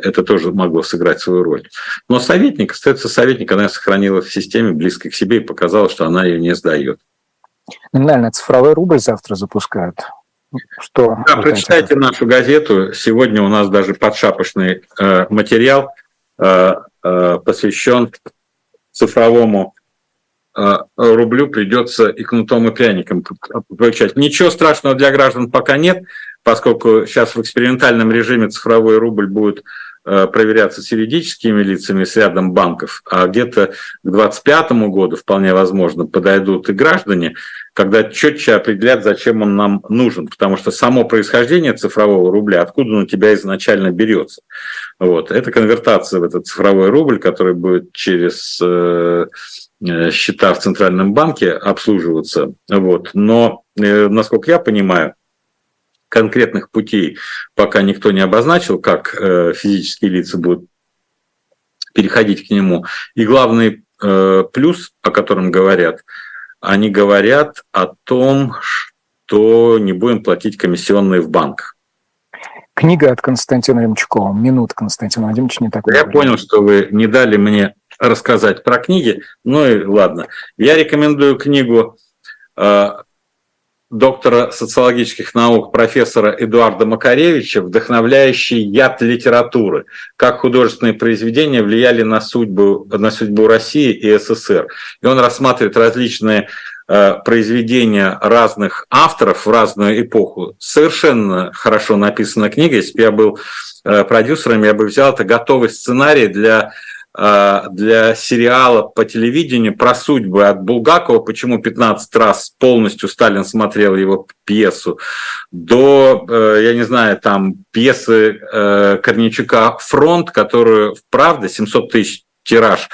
B: это тоже могло сыграть свою роль. Но советник, остается советник, она сохранила в системе близко к себе и показала, что она ее не сдает.
A: Номинально цифровой рубль завтра запускают.
B: Что да, прочитайте нашу газету. Сегодня у нас даже подшапочный э, материал э, э, посвящен цифровому э, рублю. Придется и кнутом, и пряником получать. Ничего страшного для граждан пока нет, поскольку сейчас в экспериментальном режиме цифровой рубль будет проверяться с юридическими лицами, с рядом банков, а где-то к 2025 году вполне возможно подойдут и граждане, когда четче определят, зачем он нам нужен, потому что само происхождение цифрового рубля, откуда он у тебя изначально берется. Вот. Это конвертация в этот цифровой рубль, который будет через э, э, счета в Центральном банке обслуживаться. Вот. Но, насколько я понимаю, конкретных путей пока никто не обозначил, как э, физические лица будут переходить к нему. И главный э, плюс, о котором говорят, они говорят о том, что не будем платить комиссионные в банк.
A: Книга от Константина Ремчукова. Минут Константин Владимирович не такой.
B: Я говорит. понял, что вы не дали мне рассказать про книги. Ну и ладно. Я рекомендую книгу э, доктора социологических наук профессора Эдуарда Макаревича «Вдохновляющий яд литературы. Как художественные произведения влияли на судьбу, на судьбу России и СССР». И он рассматривает различные э, произведения разных авторов в разную эпоху. Совершенно хорошо написана книга. Если бы я был э, продюсером, я бы взял это готовый сценарий для для сериала по телевидению про судьбы от Булгакова, почему 15 раз полностью Сталин смотрел его пьесу, до, э, я не знаю, там пьесы э, Корничука «Фронт», которую в «Правде» 700 тысяч тираж,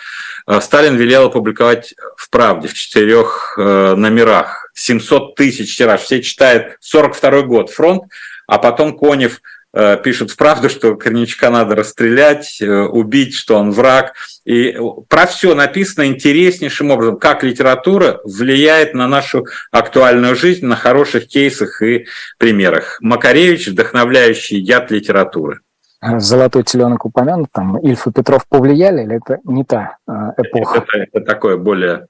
B: э, Сталин велел опубликовать в «Правде» в четырех номерах. 700 тысяч тираж. Все читают 42 год «Фронт», а потом Конев пишут в правду, что Корничка надо расстрелять, э, убить, что он враг. И про все написано интереснейшим образом, как литература влияет на нашу актуальную жизнь на хороших кейсах и примерах. Макаревич, вдохновляющий яд литературы.
A: Золотой теленок упомянут, там Ильф и Петров повлияли, или это не та э, эпоха?
B: Это, это такое более,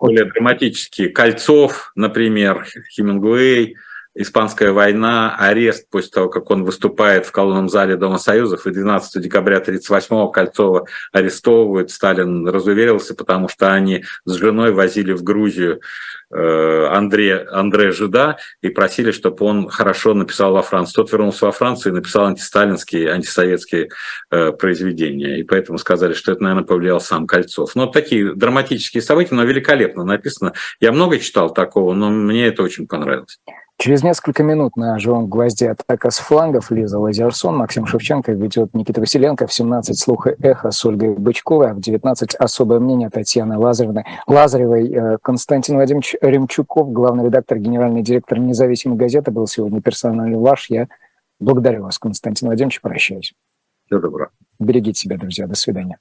B: более драматические. Кольцов, например, Хемингуэй – Испанская война, арест после того, как он выступает в колонном зале Дома Союзов, и 12 декабря 1938-го Кольцова арестовывают. Сталин разуверился, потому что они с женой возили в Грузию Андре, Андре Жида и просили, чтобы он хорошо написал во Францию. Тот вернулся во Францию и написал антисталинские, антисоветские э, произведения. И поэтому сказали, что это, наверное, повлиял сам Кольцов. Но такие драматические события, но великолепно написано. Я много читал такого, но мне это очень понравилось.
A: Через несколько минут на живом гвозде атака с флангов Лиза Лазерсон, Максим Шевченко ведет Никита Василенко, в 17 слух и эхо с Ольгой Бычковой, а в 19 особое мнение Татьяны Лазаревны, Лазаревой. Э, Константин Вадимович Ремчуков, главный редактор, генеральный директор независимой газеты, был сегодня персональный ваш. Я благодарю вас, Константин Вадимович, прощаюсь.
B: Всего доброго.
A: Берегите себя, друзья. До свидания.